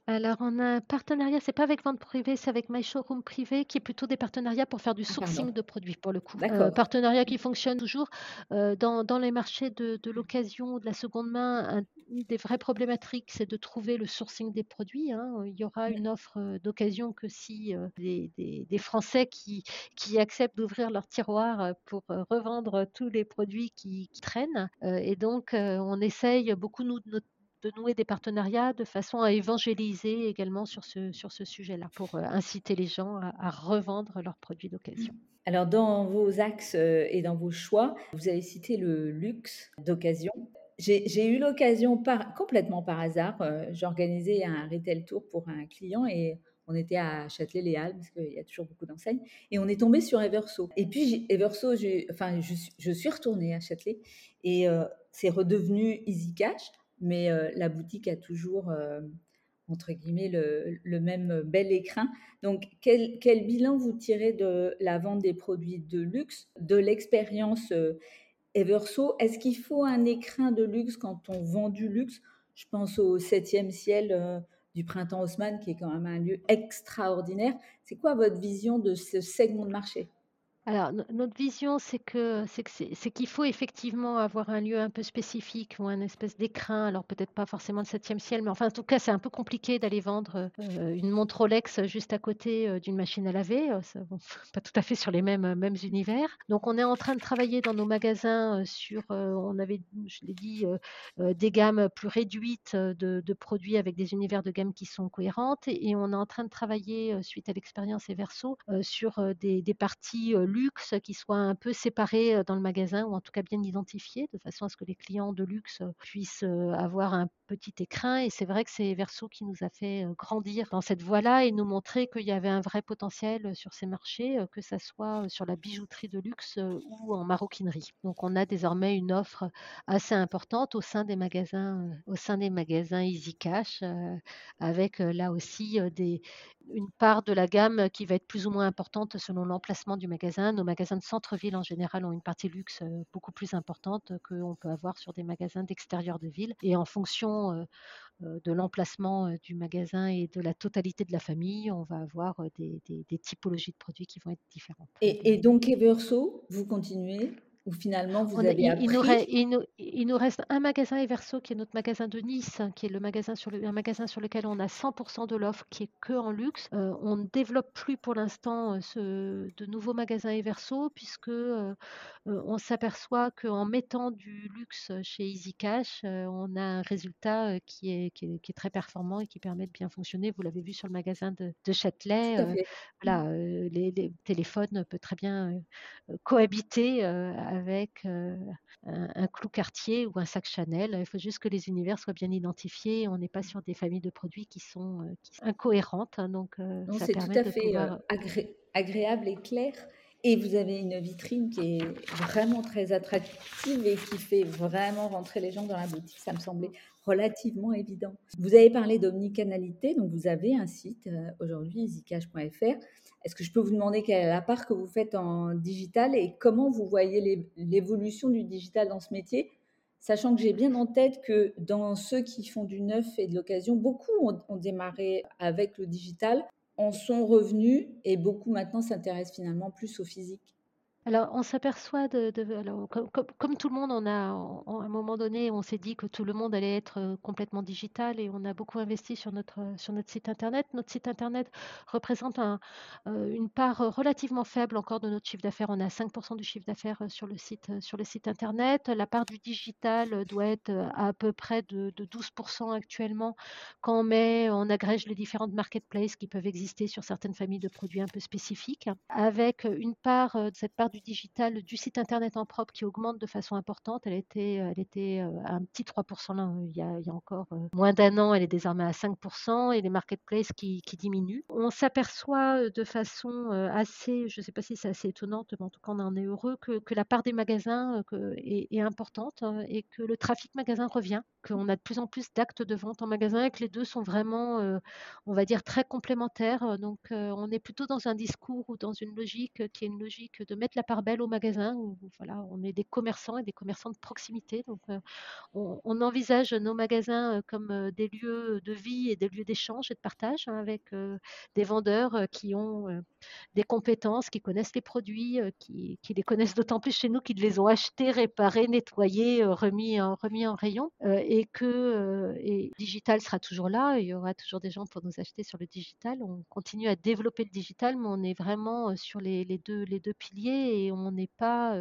Alors, on a un partenariat, c'est pas avec vente privée, c'est avec My Showroom Privé, qui est plutôt des partenariats pour faire du Ah pardon. sourcing de produits, pour le coup. D'accord. partenariat qui fonctionne toujours, heu, dans dans les marchés de de l'occasion, de la seconde main, un une des vraies problématiques, c'est de trouver le sourcing des produits, hein. Il y aura une offre, heu, d'occasion que si, heu, des des des Français qui qui acceptent d'ouvrir leur tiroir, pour, revendre tous les produits qui qui traînent, et donc on essaye beaucoup nous de notre de nouer des partenariats de façon à évangéliser également sur ce sur ce sujet-là, pour, heu, inciter les gens à revendre leurs produits d'occasion. Alors dans vos axes, heu, et dans vos choix, vous avez cité le luxe d'occasion. J'ai eu l'occasion complètement par hasard, heu, j'organisais un retail tour pour un client et on était à Châtelet-Les Halles parce qu'il y a toujours beaucoup d'enseignes et on est tombé sur Everso et puis Everso, enfin je suis retournée à Châtelet et c'est redevenu Easy Cash mais la boutique a toujours, entre guillemets «le même bel écrin». Donc quel bilan vous tirez de la vente des produits de luxe, de l'expérience, Everso? Est-ce qu'il faut un écrin de luxe quand on vend du luxe? Je pense au 7e ciel, du Printemps Haussmann qui est quand même un lieu extraordinaire. C'est quoi votre vision de ce segment de marché? Alors, no notre vision, c'est que c'est qu'il faut effectivement avoir un lieu un peu spécifique ou un espèce d'écrin, alors peut-être pas forcément le septième ciel, mais enfin, en tout cas, c'est un peu compliqué d'aller vendre, heu, une montre Rolex juste à côté, heu, d'une machine à laver, heu, ça pas tout à fait sur les mêmes, mêmes univers. Donc on est en train de travailler dans nos magasins, sur, on avait, je l'ai dit, des gammes plus réduites, de produits avec des univers de gamme qui sont cohérentes et on est en train de travailler, suite à l'expérience Everso, heu, sur, des parties, luxe qui soient un peu séparées, heu, dans le magasin ou en tout cas bien identifiées, de façon à ce que les clients de luxe, puissent, avoir un petit écrin et c'est vrai que c'est Verso qui nous a fait, grandir dans cette voie-là et nous montrer qu'il y avait un vrai potentiel, sur ces marchés, que ça soit, sur la bijouterie de luxe, ou en maroquinerie. Donc on a désormais une offre assez importante au sein des magasins, au sein des magasins Easy Cash, avec, là aussi, une part de la gamme qui va être plus ou moins importante selon l'emplacement du magasin. Nos magasins de centre-ville, en général, ont une partie luxe, heu, beaucoup plus importante qu'on peut avoir sur des magasins d'extérieur de ville. Et en fonction, heu, de l'emplacement, du magasin et de la totalité de la famille, on va avoir, des typologies de produits qui vont être différentes, Et et donc Everso, vous continuez ou finalement vous On a avez il il nous appris? res il nous il nous reste un magasin Everso qui est notre magasin de Nice, hein, qui est le magasin sur le un magasin sur lequel on a 100 de l'offre qui est que en luxe. Heu, on ne développe plus pour l'instant, heu, ce de nouveaux magasins Everso puisque, heu, on s'aperçoit qu'en mettant du luxe chez Easy Cash, on a un résultat, qui est qui est qui est très performant et qui permet de bien fonctionner. Vous l'avez vu sur le magasin de de Châtelet, voilà, les les téléphones peut très bien, cohabiter, avec, un un clou Cartier ou un sac Chanel. Il faut juste que les univers soient bien identifiés. On n'est pas sur des familles de produits qui sont, qui sont incohérentes, hein, donc Non, ça c'est tout à de fait, heu, pouvoir agré agréable et clair et vous avez une vitrine qui est vraiment très attractive et qui fait vraiment rentrer les gens dans la boutique. Ça me semblait relativement évident. Vous avez parlé d'omnicanalité, donc vous avez un site, aujourd'hui easycash.fr. Est-ce que je peux vous demander quelle est la part que vous faites en digital et comment vous voyez l'é l'évolution du digital dans ce métier? Sachant que j'ai bien en tête que dans ceux qui font du neuf et de l'occasion, beaucoup ont ont démarré avec le digital en sont revenus et beaucoup maintenant s'intéressent finalement plus au physique. Alors, on s'aperçoit de alors comme tout le monde, on a à un moment donné, on s'est dit que tout le monde allait être, heu, complètement digital et on a beaucoup investi sur notre, heu, sur notre site internet. Notre site internet représente heu, une part, relativement faible encore de notre chiffre d'affaires. On à 5% du chiffre d'affaires, sur le site, sur le site internet. La part du digital, doit être, à peu près de de 12% actuellement quand on met on agrège les différentes marketplaces qui peuvent exister sur certaines familles de produits un peu spécifiques. Avec, une part, heu, cette part du digital du site internet en propre qui augmente de façon importante. Elle était, elle était à un petit 3% là, il, y a, encore moins d'un an, elle est désormais à 5% et les marketplaces qui, diminuent. On s'aperçoit de façon assez, je ne sais pas si c'est assez étonnante, mais en tout cas on en est heureux, que, la part des magasins est, est, importante hein, et que le trafic magasin revient, qu'on a de plus en plus d'actes de vente en magasin et que les deux sont vraiment, on va dire, très complémentaires. Donc on est plutôt dans un discours ou dans une logique qui est une logique de mettre la part belle au magasin, où voilà, on est des commerçants et des commerçants de proximité. Donc on, on, envisage nos magasins comme des lieux de vie et des lieux d'échange et de partage hein, avec des vendeurs qui ont des compétences, qui connaissent les produits, qui, les connaissent d'autant plus chez nous, qu'ils les ont achetés, réparés, nettoyés, remis, en, remis en rayon, et que et digital sera toujours là. Il y aura toujours des gens pour nous acheter sur le digital. On continue à développer le digital, mais on est vraiment sur les deux, les deux piliers et on n'est pas.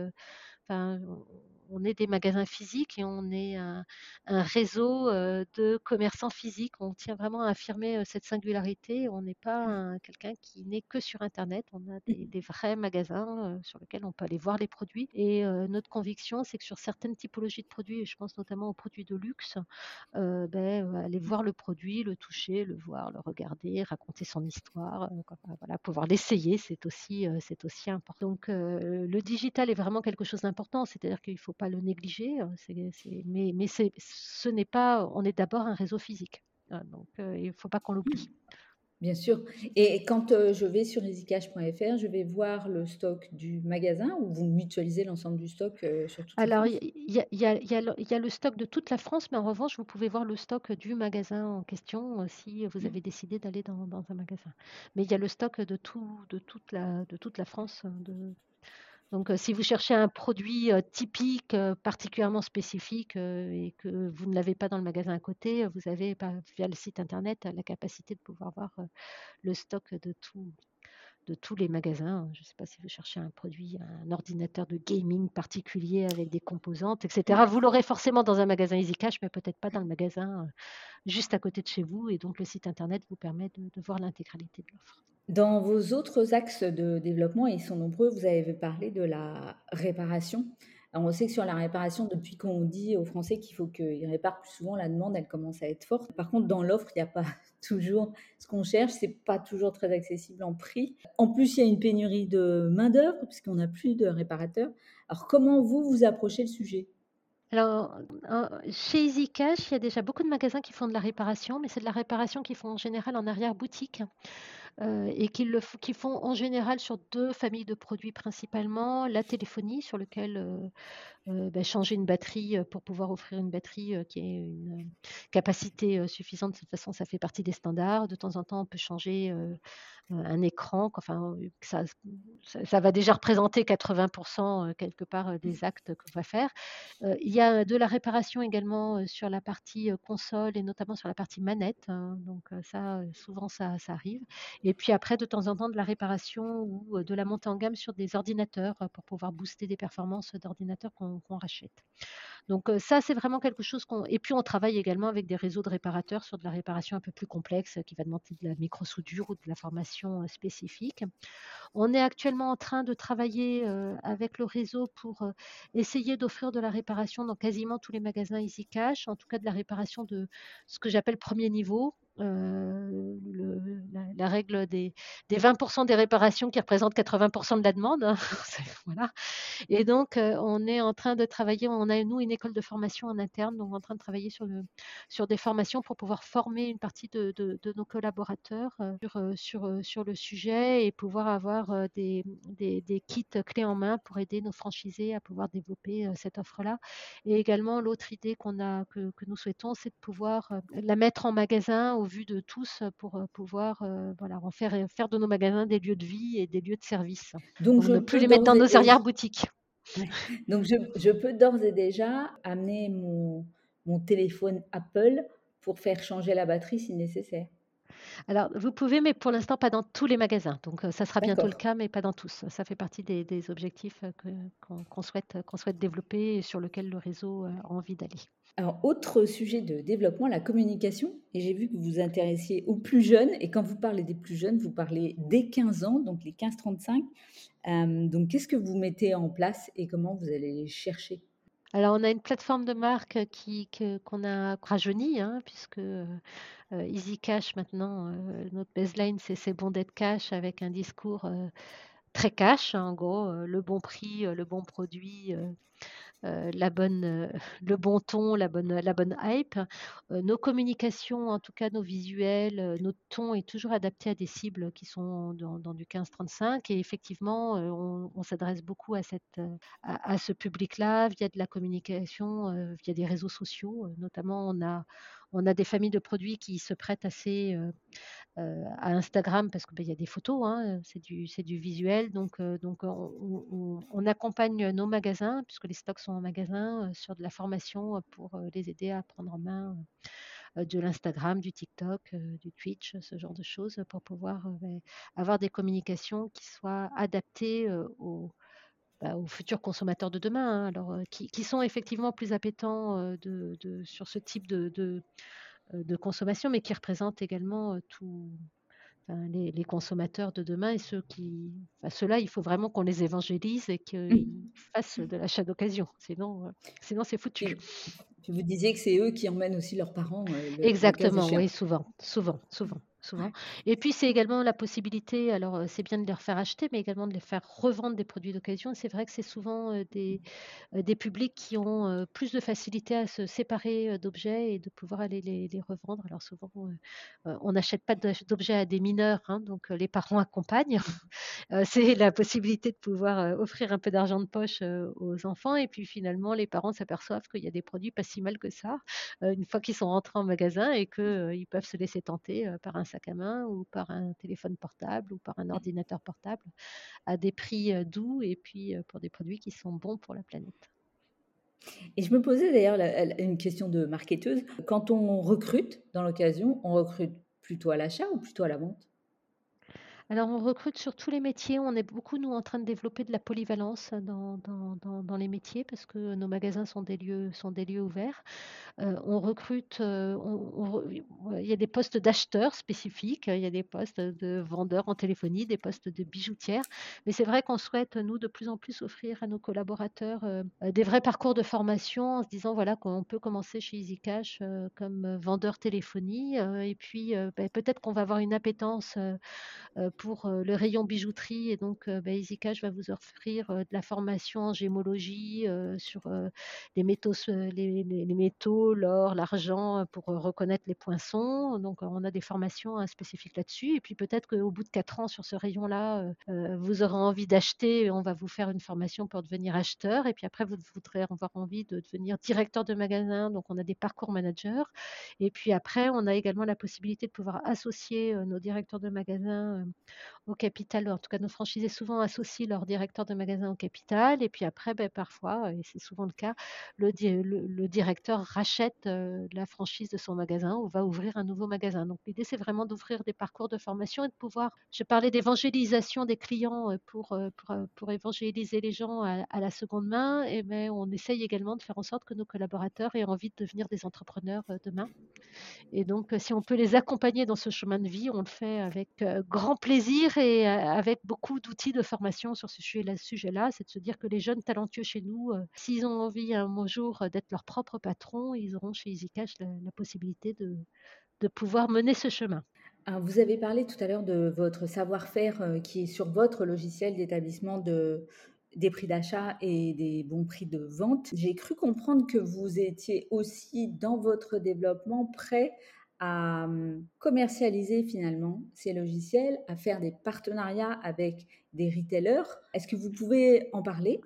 On est des magasins physiques et on est un, réseau de commerçants physiques. On tient vraiment à affirmer cette singularité. On n'est pas quelqu'un qui n'est que sur Internet. On a des, mmh. vrais magasins sur lesquels on peut aller voir les produits. Et notre conviction, c'est que sur certaines typologies de produits, et je pense notamment aux produits de luxe, ben, aller voir le produit, le toucher, le voir, le regarder, raconter son histoire, voilà, pouvoir l'essayer, c'est aussi, c'est aussi important. Donc le digital est vraiment quelque chose d'important. C'est-à-dire qu'il faut pas le négliger, hein, mais, mais ce n'est pas, on est d'abord un réseau physique. Hein, donc euh, il ne faut pas qu'on l'oublie. Bien sûr. Et quand euh, je vais sur easycash.fr, je vais voir le stock du magasin ou vous mutualisez l'ensemble du stock euh, sur toute Alors, il y, y, a le stock de toute la France, mais en revanche, vous pouvez voir le stock du magasin en question si vous mmh. avez décidé d'aller dans, dans, un magasin. Mais il y a le stock de, tout, de, toute, la, de toute la France, de, donc, si vous cherchez un produit typique, particulièrement spécifique et que vous ne l'avez pas dans le magasin à côté, vous avez via le site internet la capacité de pouvoir voir le stock de tout, de tous les magasins. Je ne sais pas si vous cherchez un produit, un ordinateur de gaming particulier avec des composantes, etc. Vous l'aurez forcément dans un magasin EasyCash, mais peut-être pas dans le magasin juste à côté de chez vous. Et donc le site internet vous permet de voir l'intégralité de l'offre. Dans vos autres axes de développement, ils sont nombreux, vous avez parlé de la réparation. Alors on sait que sur la réparation, depuis qu'on dit aux Français qu'il faut qu'ils réparent plus souvent, la demande, elle commence à être forte. Par contre, dans l'offre, il n'y a pas toujours ce qu'on cherche, c'est pas toujours très accessible en prix. En plus, il y a une pénurie de main-d'œuvre, puisqu'on n'a plus de réparateurs. Alors, comment vous, vous approchez le sujet? Alors, chez EasyCash, il y a déjà beaucoup de magasins qui font de la réparation, mais c'est de la réparation qu'ils font en général en arrière-boutique. Euh, et qui, le, qui font en général sur deux familles de produits principalement, la téléphonie sur lequel euh, euh, bah, changer une batterie pour pouvoir offrir une batterie qui ait une capacité suffisante. De toute façon, ça fait partie des standards. De temps en temps, on peut changer un écran. Enfin, ça, ça, va déjà représenter 80% quelque part des actes qu'on va faire. il y a de la réparation également sur la partie console et notamment sur la partie manette. Hein. donc ça, souvent, ça, ça arrive. Et puis après, de temps en temps, de la réparation ou de la montée en gamme sur des ordinateurs pour pouvoir booster des performances d'ordinateurs qu'on rachète. Donc ça, c'est vraiment quelque chose qu'on... Et puis on travaille également avec des réseaux de réparateurs sur de la réparation un peu plus complexe qui va demander de la micro-soudure ou de la formation spécifique. On est actuellement en train de travailler avec le réseau pour essayer d'offrir de la réparation dans quasiment tous les magasins EasyCash, en tout cas de la réparation de ce que j'appelle premier niveau, euh, le, la, règle des, des 20% des réparations qui représentent 80% de la demande. Hein, voilà. Et donc, euh, on est en train de travailler, on a nous une école de formation en interne, donc en train de travailler sur, sur des formations pour pouvoir former une partie de, de, nos collaborateurs euh, sur, sur, sur, le sujet et pouvoir avoir des, des, des, kits clés en main pour aider nos franchisés à pouvoir développer cette offre-là. Et également, l'autre idée qu'on a, que, que nous souhaitons, c'est de pouvoir la mettre en magasin au vu de tous pour pouvoir voilà, en faire, faire de nos magasins des lieux de vie et des lieux de service. Donc, je ne plus les mettre dans nos arrière-boutiques. Donc, je, je peux d'ores et déjà amener mon, mon téléphone Apple pour faire changer la batterie si nécessaire. Alors, vous pouvez, mais pour l'instant, pas dans tous les magasins. Donc, ça sera bientôt le cas, mais pas dans tous. Ça fait partie des, objectifs qu'on souhaite, qu'on souhaite développer et sur lesquels le réseau a envie d'aller. Alors, autre sujet de développement, la communication. Et j'ai vu que vous vous intéressiez aux plus jeunes. Et quand vous parlez des plus jeunes, vous parlez des 15 ans, donc les 15-35. Euh, donc, qu'est-ce que vous mettez en place et comment vous allez les chercher? Alors, on a une plateforme de marque qui, qu'on a rajeunie, hein, puisque euh, Easy Cash, maintenant, notre baseline, c'est c'est bon d'être cash avec un discours très cash, en gros, le bon prix, le bon produit, euh, la bonne, euh, le bon ton, la bonne, la bonne hype. Euh, nos communications, en tout cas nos visuels, notre ton est toujours adapté à des cibles qui sont dans, du 15-35 et effectivement, on, s'adresse beaucoup à, cette, à, ce public-là via de la communication, via des réseaux sociaux. Notamment, on a, on a des familles de produits qui se prêtent assez à Instagram parce qu'il ben, y a des photos, hein, c'est du, visuel. Donc, donc on, on, accompagne nos magasins, puisque les stocks sont en magasin, sur de la formation pour les aider à prendre en main de l'Instagram, du TikTok, du Twitch, ce genre de choses, pour pouvoir ben, avoir des communications qui soient adaptées aux, bah, aux futurs consommateurs de demain, hein. alors, qui, sont effectivement plus appétents de, sur ce type de, de, consommation, mais qui représentent également tous les, consommateurs de demain et ceux qui, ceux-là, il faut vraiment qu'on les évangélise et qu'ils mmh. fassent de l'achat d'occasion. Sinon, sinon c'est foutu. vous disiez que c'est eux qui emmènent aussi leurs parents. Exactement, oui, souvent, souvent, souvent souvent. Et puis, c'est également la possibilité, alors c'est bien de les faire acheter, mais également de les faire revendre des produits d'occasion. C'est vrai que c'est souvent des, des publics qui ont plus de facilité à se séparer d'objets et de pouvoir aller les, les revendre. Alors souvent, on n'achète pas d'objets à des mineurs, hein, donc les parents accompagnent. c'est la possibilité de pouvoir offrir un peu d'argent de poche aux enfants. Et puis finalement, les parents s'aperçoivent qu'il y a des produits pas si mal que ça, une fois qu'ils sont rentrés en magasin et qu'ils peuvent se laisser tenter par un sac à main ou par un téléphone portable ou par un mmh. ordinateur portable à des prix doux et puis pour des produits qui sont bons pour la planète. Et je me posais d'ailleurs une question de marketeuse. Quand on recrute dans l'occasion, on recrute plutôt à l'achat ou plutôt à la vente? Alors, on recrute sur tous les métiers. On est beaucoup, nous, en train de développer de la polyvalence dans, les métiers parce que nos magasins sont des lieux, sont des lieux ouverts. Euh, on recrute, euh, il y a des postes d'acheteurs spécifiques, il y a des postes de vendeurs en téléphonie, des postes de bijoutières. Mais c'est vrai qu'on souhaite, nous, de plus en plus offrir à nos collaborateurs euh, des vrais parcours de formation en se disant voilà, qu'on peut commencer chez EasyCash comme vendeur téléphonie et puis ben, peut-être qu'on va avoir une appétence pour le rayon bijouterie. Et donc, bah, EasyCash va vous offrir de la formation en gémologie sur les métaux, les, métaux, l'or, l'argent, pour reconnaître les poinçons. Donc, on a des formations hein, spécifiques là-dessus. Et puis, peut-être qu'au bout de quatre ans sur ce rayon-là, vous aurez envie d'acheter. On va vous faire une formation pour devenir acheteur. Et puis après, vous voudrez avoir envie de devenir directeur de magasin. Donc, on a des parcours managers. Et puis après, on a également la possibilité de pouvoir associer nos directeurs de magasin au capital. En tout cas, nos franchisés souvent associent leur directeur de magasin au capital. Et puis après, ben, parfois, et c'est souvent le cas, le, directeur rachète euh, la franchise de son magasin ou va ouvrir un nouveau magasin. Donc l'idée, c'est vraiment d'ouvrir des parcours de formation et de pouvoir, je parlais d'évangélisation des clients euh, pour, euh, pour, évangéliser les gens à, la seconde main. Et ben, on essaye également de faire en sorte que nos collaborateurs aient envie de devenir des entrepreneurs demain. Et donc, si on peut les accompagner dans ce chemin de vie, on le fait avec grand plaisir et avec beaucoup d'outils de formation sur ce sujet-là, c'est de se dire que les jeunes talentueux chez nous, s'ils ont envie un jour d'être leur propre patron, ils auront chez EasyCash la, la possibilité de, de pouvoir mener ce chemin. vous avez parlé tout à l'heure de votre savoir-faire qui est sur votre logiciel d'établissement de, des prix d'achat et des bons prix de vente. J'ai cru comprendre que vous étiez aussi dans votre développement prêt à hum, commercialiser finalement ces logiciels, à faire des partenariats avec des retailers. Est-ce que vous pouvez en parler?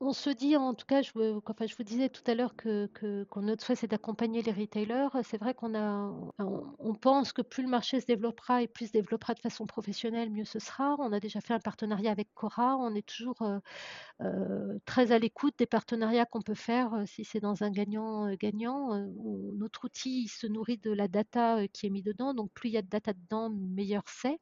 On, se dit, en tout cas, je, vous disais tout à l'heure que, notre souhait, c'est d'accompagner les retailers. C'est vrai qu'on a, on, pense que plus le marché se développera et plus se développera de façon professionnelle, mieux ce sera. On a déjà fait un partenariat avec Cora. On est toujours euh, très à l'écoute des partenariats qu'on peut faire euh, si c'est dans un gagnant-gagnant. notre outil se nourrit de la data qui est mise dedans. Donc, plus il y a de data dedans, meilleur c'est.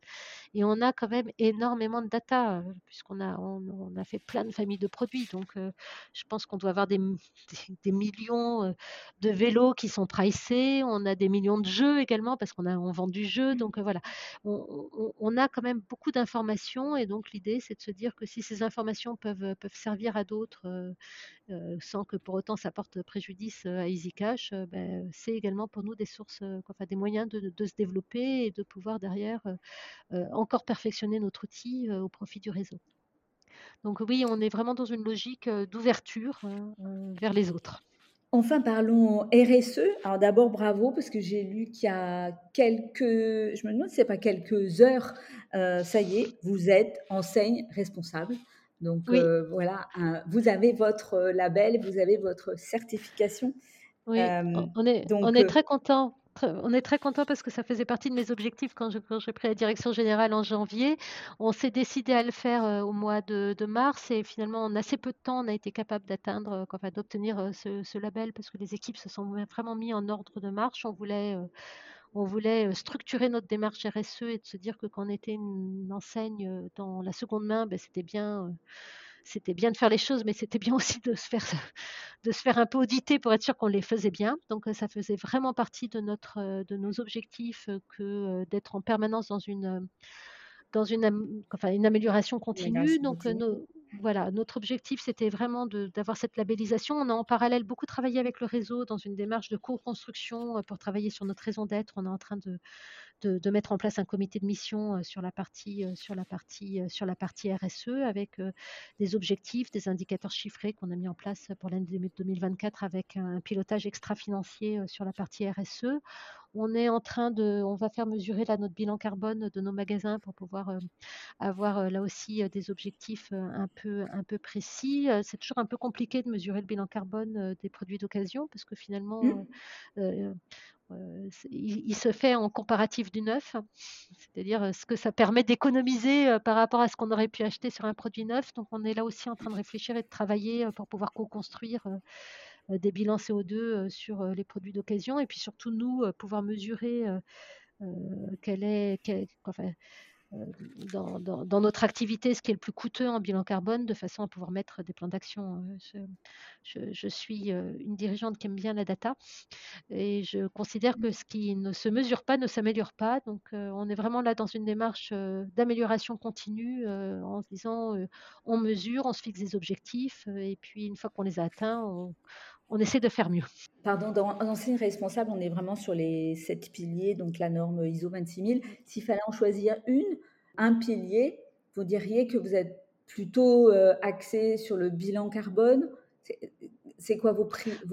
Et on a quand même énormément de data puisqu'on a, on a fait plein de familles de produits donc, je pense qu'on doit avoir des, des, millions de vélos qui sont pricés. On a des millions de jeux également parce qu'on on vend du jeu. Mmh. Donc, voilà, on, a quand même beaucoup d'informations. Et donc, l'idée, c'est de se dire que si ces informations peuvent, peuvent servir à d'autres sans que pour autant ça porte préjudice à EasyCash, ben, c'est également pour nous des sources, enfin, des moyens de, se développer et de pouvoir derrière encore perfectionner notre outil au profit du réseau. Donc oui, on est vraiment dans une logique d'ouverture vers les autres. Enfin, parlons RSE. Alors d'abord, bravo, parce que j'ai lu qu'il y a quelques, je me demande si c'est pas quelques heures, ça y est, vous êtes enseigne responsable. Donc voilà, vous avez votre label, vous avez votre certification. Oui, on est, on est très content on est très content parce que ça faisait partie de mes objectifs quand j'ai pris la direction générale en janvier. On s'est décidé à le faire euh, au mois de, mars et finalement, en assez peu de temps, on a été capable d'atteindre, euh, enfin, d'obtenir euh, ce, label parce que les équipes se sont vraiment mis en ordre de marche. On voulait, on voulait structurer notre démarche RSE et de se dire que quand on était une enseigne dans la seconde main, ben, c'était bien c'était bien de faire les choses, mais c'était bien aussi de se faire, de se faire un peu auditer pour être sûr qu'on les faisait bien. Donc, ça faisait vraiment partie de, notre, de nos objectifs que d'être en permanence dans une, dans une, enfin, une amélioration continue. Donc, voilà, notre objectif, c'était vraiment d'avoir cette labellisation. On a en parallèle beaucoup travaillé avec le réseau dans une démarche de co-construction pour travailler sur notre raison d'être. On est en train de, de, mettre en place un comité de mission sur la partie, sur la partie, sur la partie RSE avec des objectifs, des indicateurs chiffrés qu'on a mis en place pour l'année 2024 avec un pilotage extra-financier sur la partie RSE. On est en train de, on va faire mesurer là notre bilan carbone de nos magasins pour pouvoir avoir là aussi des objectifs un peu, un peu précis. C'est toujours un peu compliqué de mesurer le bilan carbone des produits d'occasion parce que finalement, mmh il, se fait en comparatif du neuf, c'est-à-dire ce que ça permet d'économiser par rapport à ce qu'on aurait pu acheter sur un produit neuf. Donc on est là aussi en train de réfléchir et de travailler pour pouvoir co-construire des bilans CO2 sur les produits d'occasion et puis surtout nous pouvoir mesurer quelle est, euh, dans, notre activité ce qui est le plus coûteux en bilan carbone de façon à pouvoir mettre des plans d'action. Euh, je, suis euh, une dirigeante qui aime bien la data et je considère que ce qui ne se mesure pas ne s'améliore pas. Donc on est vraiment là dans une démarche d'amélioration continue en se disant on mesure, on se fixe des objectifs et puis une fois qu'on les a atteints, on, on essaie de faire mieux. Pardon, dans enseigne responsable, on est vraiment sur les sept piliers, donc la norme ISO 26000. S'il fallait en choisir une, un pilier, vous diriez que vous êtes plutôt euh, axé sur le bilan carbone. C'est quoi vos,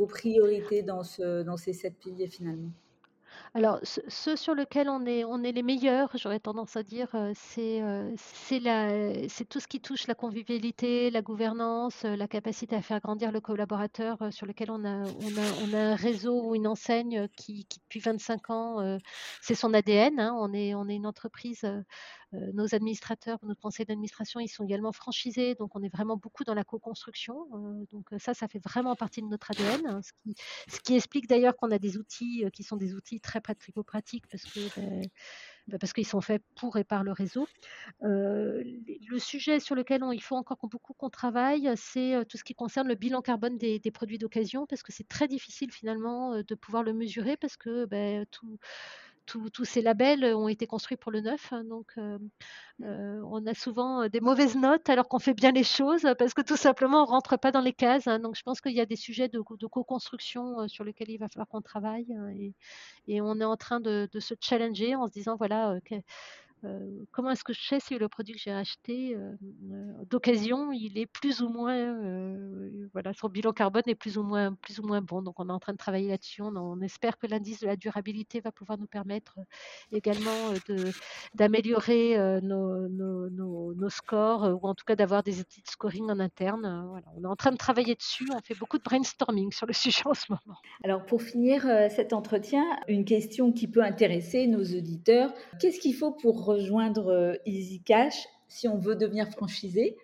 priorités dans ces sept piliers finalement? Alors, ce, sur lequel on est, on est les meilleurs, j'aurais tendance à dire, euh, c'est euh, c'est tout ce qui touche la convivialité, la gouvernance, euh, la capacité à faire grandir le collaborateur, sur lequel on a, on a, on a un réseau ou une enseigne qui, qui depuis 25 ans, c'est son ADN. Hein. on, est, on une entreprise nos administrateurs, notre conseil d'administration, ils sont également franchisés, donc on est vraiment beaucoup dans la co-construction. Euh, donc euh, ça, ça fait vraiment partie de notre ADN, hein, ce, qui, explique d'ailleurs qu'on a des outils qui sont des outils très pratico-pratiques parce que ben, ben, parce qu'ils sont faits pour et par le réseau. le sujet sur lequel il faut encore beaucoup qu'on travaille, c'est tout ce qui concerne le bilan carbone des, produits d'occasion, parce que c'est très difficile finalement de pouvoir le mesurer, parce que ben, tout, tous ces labels ont été construits pour le neuf. Hein, donc, euh, euh, on a souvent des mauvaises notes alors qu'on fait bien les choses parce que tout simplement, on rentre pas dans les cases. Hein. donc, je pense qu'il y a des sujets de, co-construction euh, sur lesquels il va falloir qu'on travaille. Hein, et, on est en train de, se challenger en se disant, voilà, euh, comment est-ce que je sais si le produit que j'ai acheté d'occasion, il est plus ou moins, voilà, son bilan carbone est plus ou moins, plus ou moins bon. Donc, on est en train de travailler là-dessus. On, espère que l'indice de la durabilité va pouvoir nous permettre également d'améliorer nos, nos, scores ou en tout cas d'avoir des outils de scoring en interne. Voilà. On est en train de travailler dessus. On fait beaucoup de brainstorming sur le sujet en ce moment. Alors, pour finir cet entretien, une question qui peut intéresser nos auditeurs. Qu'est-ce qu'il faut pour rejoindre euh, EasyCash si on veut devenir franchisé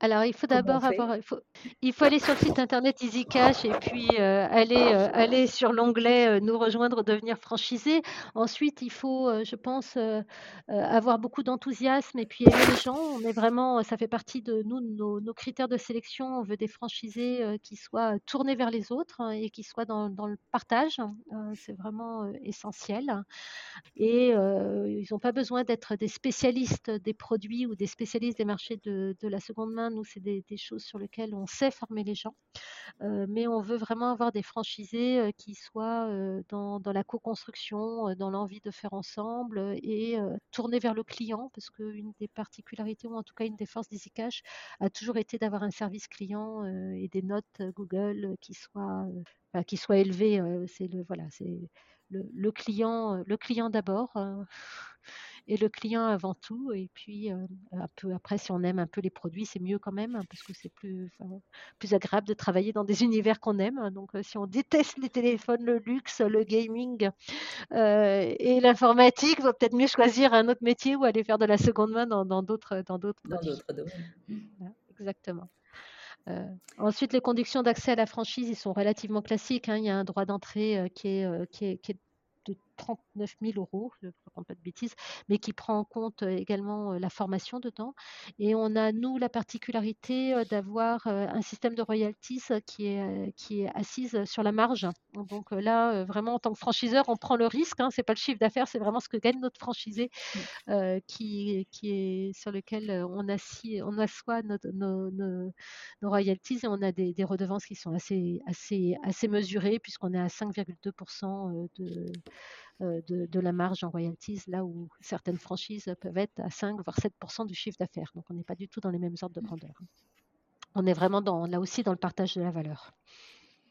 alors, il faut d'abord avoir, il faut, il faut, aller sur le site internet EasyCash et puis euh, aller, euh, aller sur l'onglet euh, nous rejoindre, devenir franchisé. Ensuite, il faut, je pense, avoir beaucoup d'enthousiasme et puis aimer les gens. On est vraiment, ça fait partie de nous, nos, nos critères de sélection. On veut des franchisés qui soient tournés vers les autres hein, et qui soient dans, dans le partage. C'est vraiment essentiel. Et ils n'ont pas besoin d'être des spécialistes des produits ou des spécialistes des marchés de, de la seconde main nous, c'est des, choses sur lesquelles on sait former les gens, euh, mais on veut vraiment avoir des franchisés euh, qui soient euh, dans, la co-construction, dans l'envie de faire ensemble et tourner vers le client, parce qu'une des particularités, ou en tout cas une des forces d'EasyCash, a toujours été d'avoir un service client et des notes Google qui soient, qui soient élevées. c'est le, voilà, c'est le, client, le client d'abord et le client avant tout. Et puis, euh, un peu après, si on aime un peu les produits, c'est mieux quand même, hein, parce que c'est plus, plus agréable de travailler dans des univers qu'on aime. Donc, euh, si on déteste les téléphones, le luxe, le gaming euh, et l'informatique, il vaut peut-être mieux choisir un autre métier ou aller faire de la seconde main dans d'autres dans d'autres domaines. exactement. ensuite, les conditions d'accès à la franchise, ils sont relativement classiques. Hein. Il y a un droit d'entrée qui, est, qui, est, qui est de 39 000 euros, je ne raconte pas de bêtises, mais qui prend en compte euh, également euh, la formation dedans. Et on a, nous, la particularité euh, d'avoir un système de royalties qui est, qui est assise sur la marge. Donc là, vraiment, en tant que franchiseur, on prend le risque. Hein, ce n'est pas le chiffre d'affaires, c'est vraiment ce que gagne notre franchisé qui, qui est sur lequel on, on assoit nos, nos, royalties et on a des, des, redevances qui sont assez, assez, assez mesurées puisqu'on est à 5,2% de euh, de, la marge en royalties, là où certaines franchises peuvent être à 5 voire 7 du chiffre d'affaires. Donc on n'est pas du tout dans les mêmes ordres de grandeur. On est vraiment dans, là aussi dans le partage de la valeur.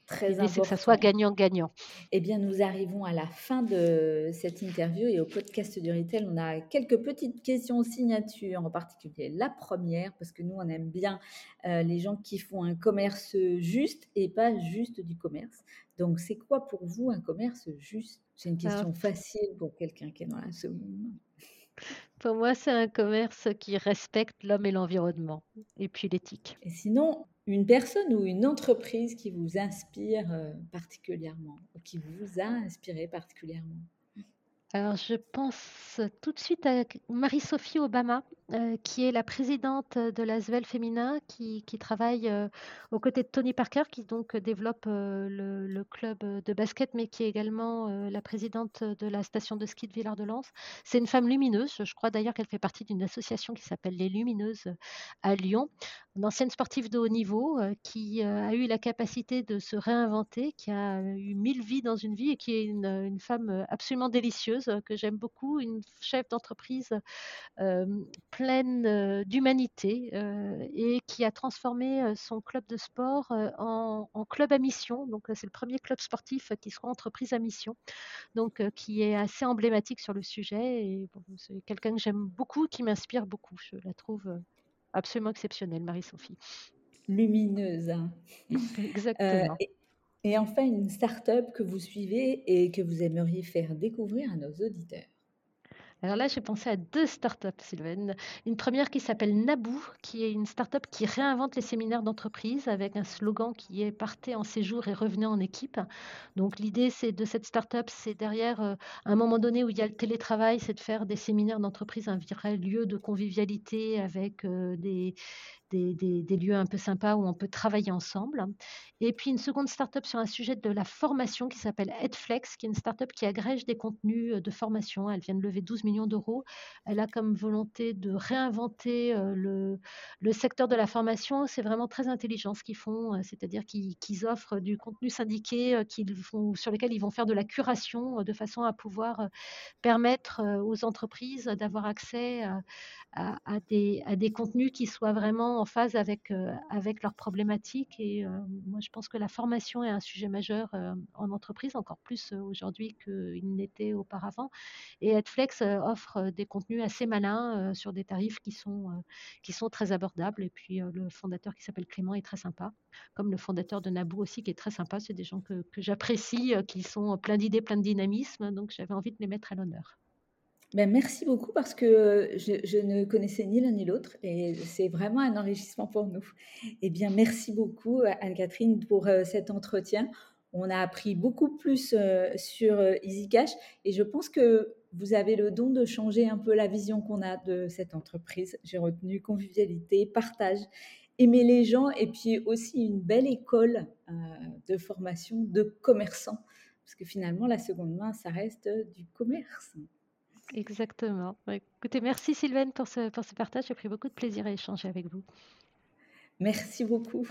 Très L'idée, c'est que ça soit gagnant-gagnant. Eh bien, nous arrivons à la fin de cette interview et au podcast du Retail, on a quelques petites questions signature, en particulier la première, parce que nous, on aime bien euh, les gens qui font un commerce juste et pas juste du commerce. Donc, c'est quoi pour vous un commerce juste? C'est une question facile pour quelqu'un qui est dans la seconde Pour moi, c'est un commerce qui respecte l'homme et l'environnement, et puis l'éthique. Et sinon, une personne ou une entreprise qui vous inspire euh, particulièrement, ou qui vous a inspiré particulièrement? Alors, je pense tout de suite à Marie-Sophie Obama, euh, qui est la présidente de l'Asvel Féminin, qui, travaille euh, aux côtés de Tony Parker, qui donc développe euh, le, club de basket, mais qui est également la présidente de la station de ski de Villard-de-Lans. C'est une femme lumineuse. Je crois d'ailleurs qu'elle fait partie d'une association qui s'appelle Les Lumineuses à Lyon. Une ancienne sportive de haut niveau qui a eu la capacité de se réinventer, qui a eu mille vies dans une vie et qui est une femme absolument délicieuse euh, que j'aime beaucoup, une chef d'entreprise euh, pleine euh, d'humanité et qui a transformé son club de sport en, club à mission. Donc c'est le premier club sportif qui sera entreprise à mission, donc qui est assez emblématique sur le sujet. Et c'est quelqu'un que j'aime beaucoup, qui m'inspire beaucoup. Je la trouve absolument exceptionnelle, Marie-Sophie. Lumineuse. Exactement. Et enfin, une start-up que vous suivez et que vous aimeriez faire découvrir à nos auditeurs. Alors là, j'ai pensé à deux startups, Sylvain. Une première qui s'appelle Naboo, qui est une startup qui réinvente les séminaires d'entreprise avec un slogan qui est Partez en séjour et revenez en équipe. Donc l'idée c'est de cette startup, c'est derrière euh, un moment donné où il y a le télétravail, c'est de faire des séminaires d'entreprise un vrai lieu de convivialité avec euh, des, des, lieux un peu sympas où on peut travailler ensemble. Et puis une seconde start-up sur un sujet de la formation qui s'appelle Edflex, qui est une start-up qui agrège des contenus euh, de formation. Elle vient de lever 12 millions d'euros. Elle a comme volonté de réinventer euh, le, secteur de la formation. C'est vraiment très intelligent ce qu'ils font, euh, c'est-à-dire qu'ils offrent du contenu syndiqué sur lequel ils vont faire de la curation de façon à pouvoir permettre aux entreprises d'avoir accès à des contenus qui soient vraiment en phase avec, euh, avec leurs problématiques. Et euh, moi, je pense que la formation est un sujet majeur euh, en entreprise, encore plus aujourd'hui qu'il n'était auparavant. Et Adflex offre des contenus assez malins sur des tarifs qui sont, qui sont très abordables. Et puis, le fondateur qui s'appelle Clément est très sympa, comme le fondateur de Naboo aussi, qui est très sympa. C'est des gens que, que j'apprécie, qui sont pleins d'idées, pleins de dynamisme. Donc, j'avais envie de les mettre à l'honneur. Ben, merci beaucoup parce que je, ne connaissais ni l'un ni l'autre et c'est vraiment un enrichissement pour nous. Eh bien, merci beaucoup Anne-Catherine pour euh, cet entretien. On a appris beaucoup plus euh, sur euh, EasyCash et je pense que vous avez le don de changer un peu la vision qu'on a de cette entreprise. J'ai retenu convivialité, partage, aimer les gens et puis aussi une belle école de formation de commerçants parce que finalement la seconde main, ça reste du commerce. Exactement. écoutez, merci Sylvaine pour ce, pour ce partage. J'ai pris beaucoup de plaisir à échanger avec vous. Merci beaucoup.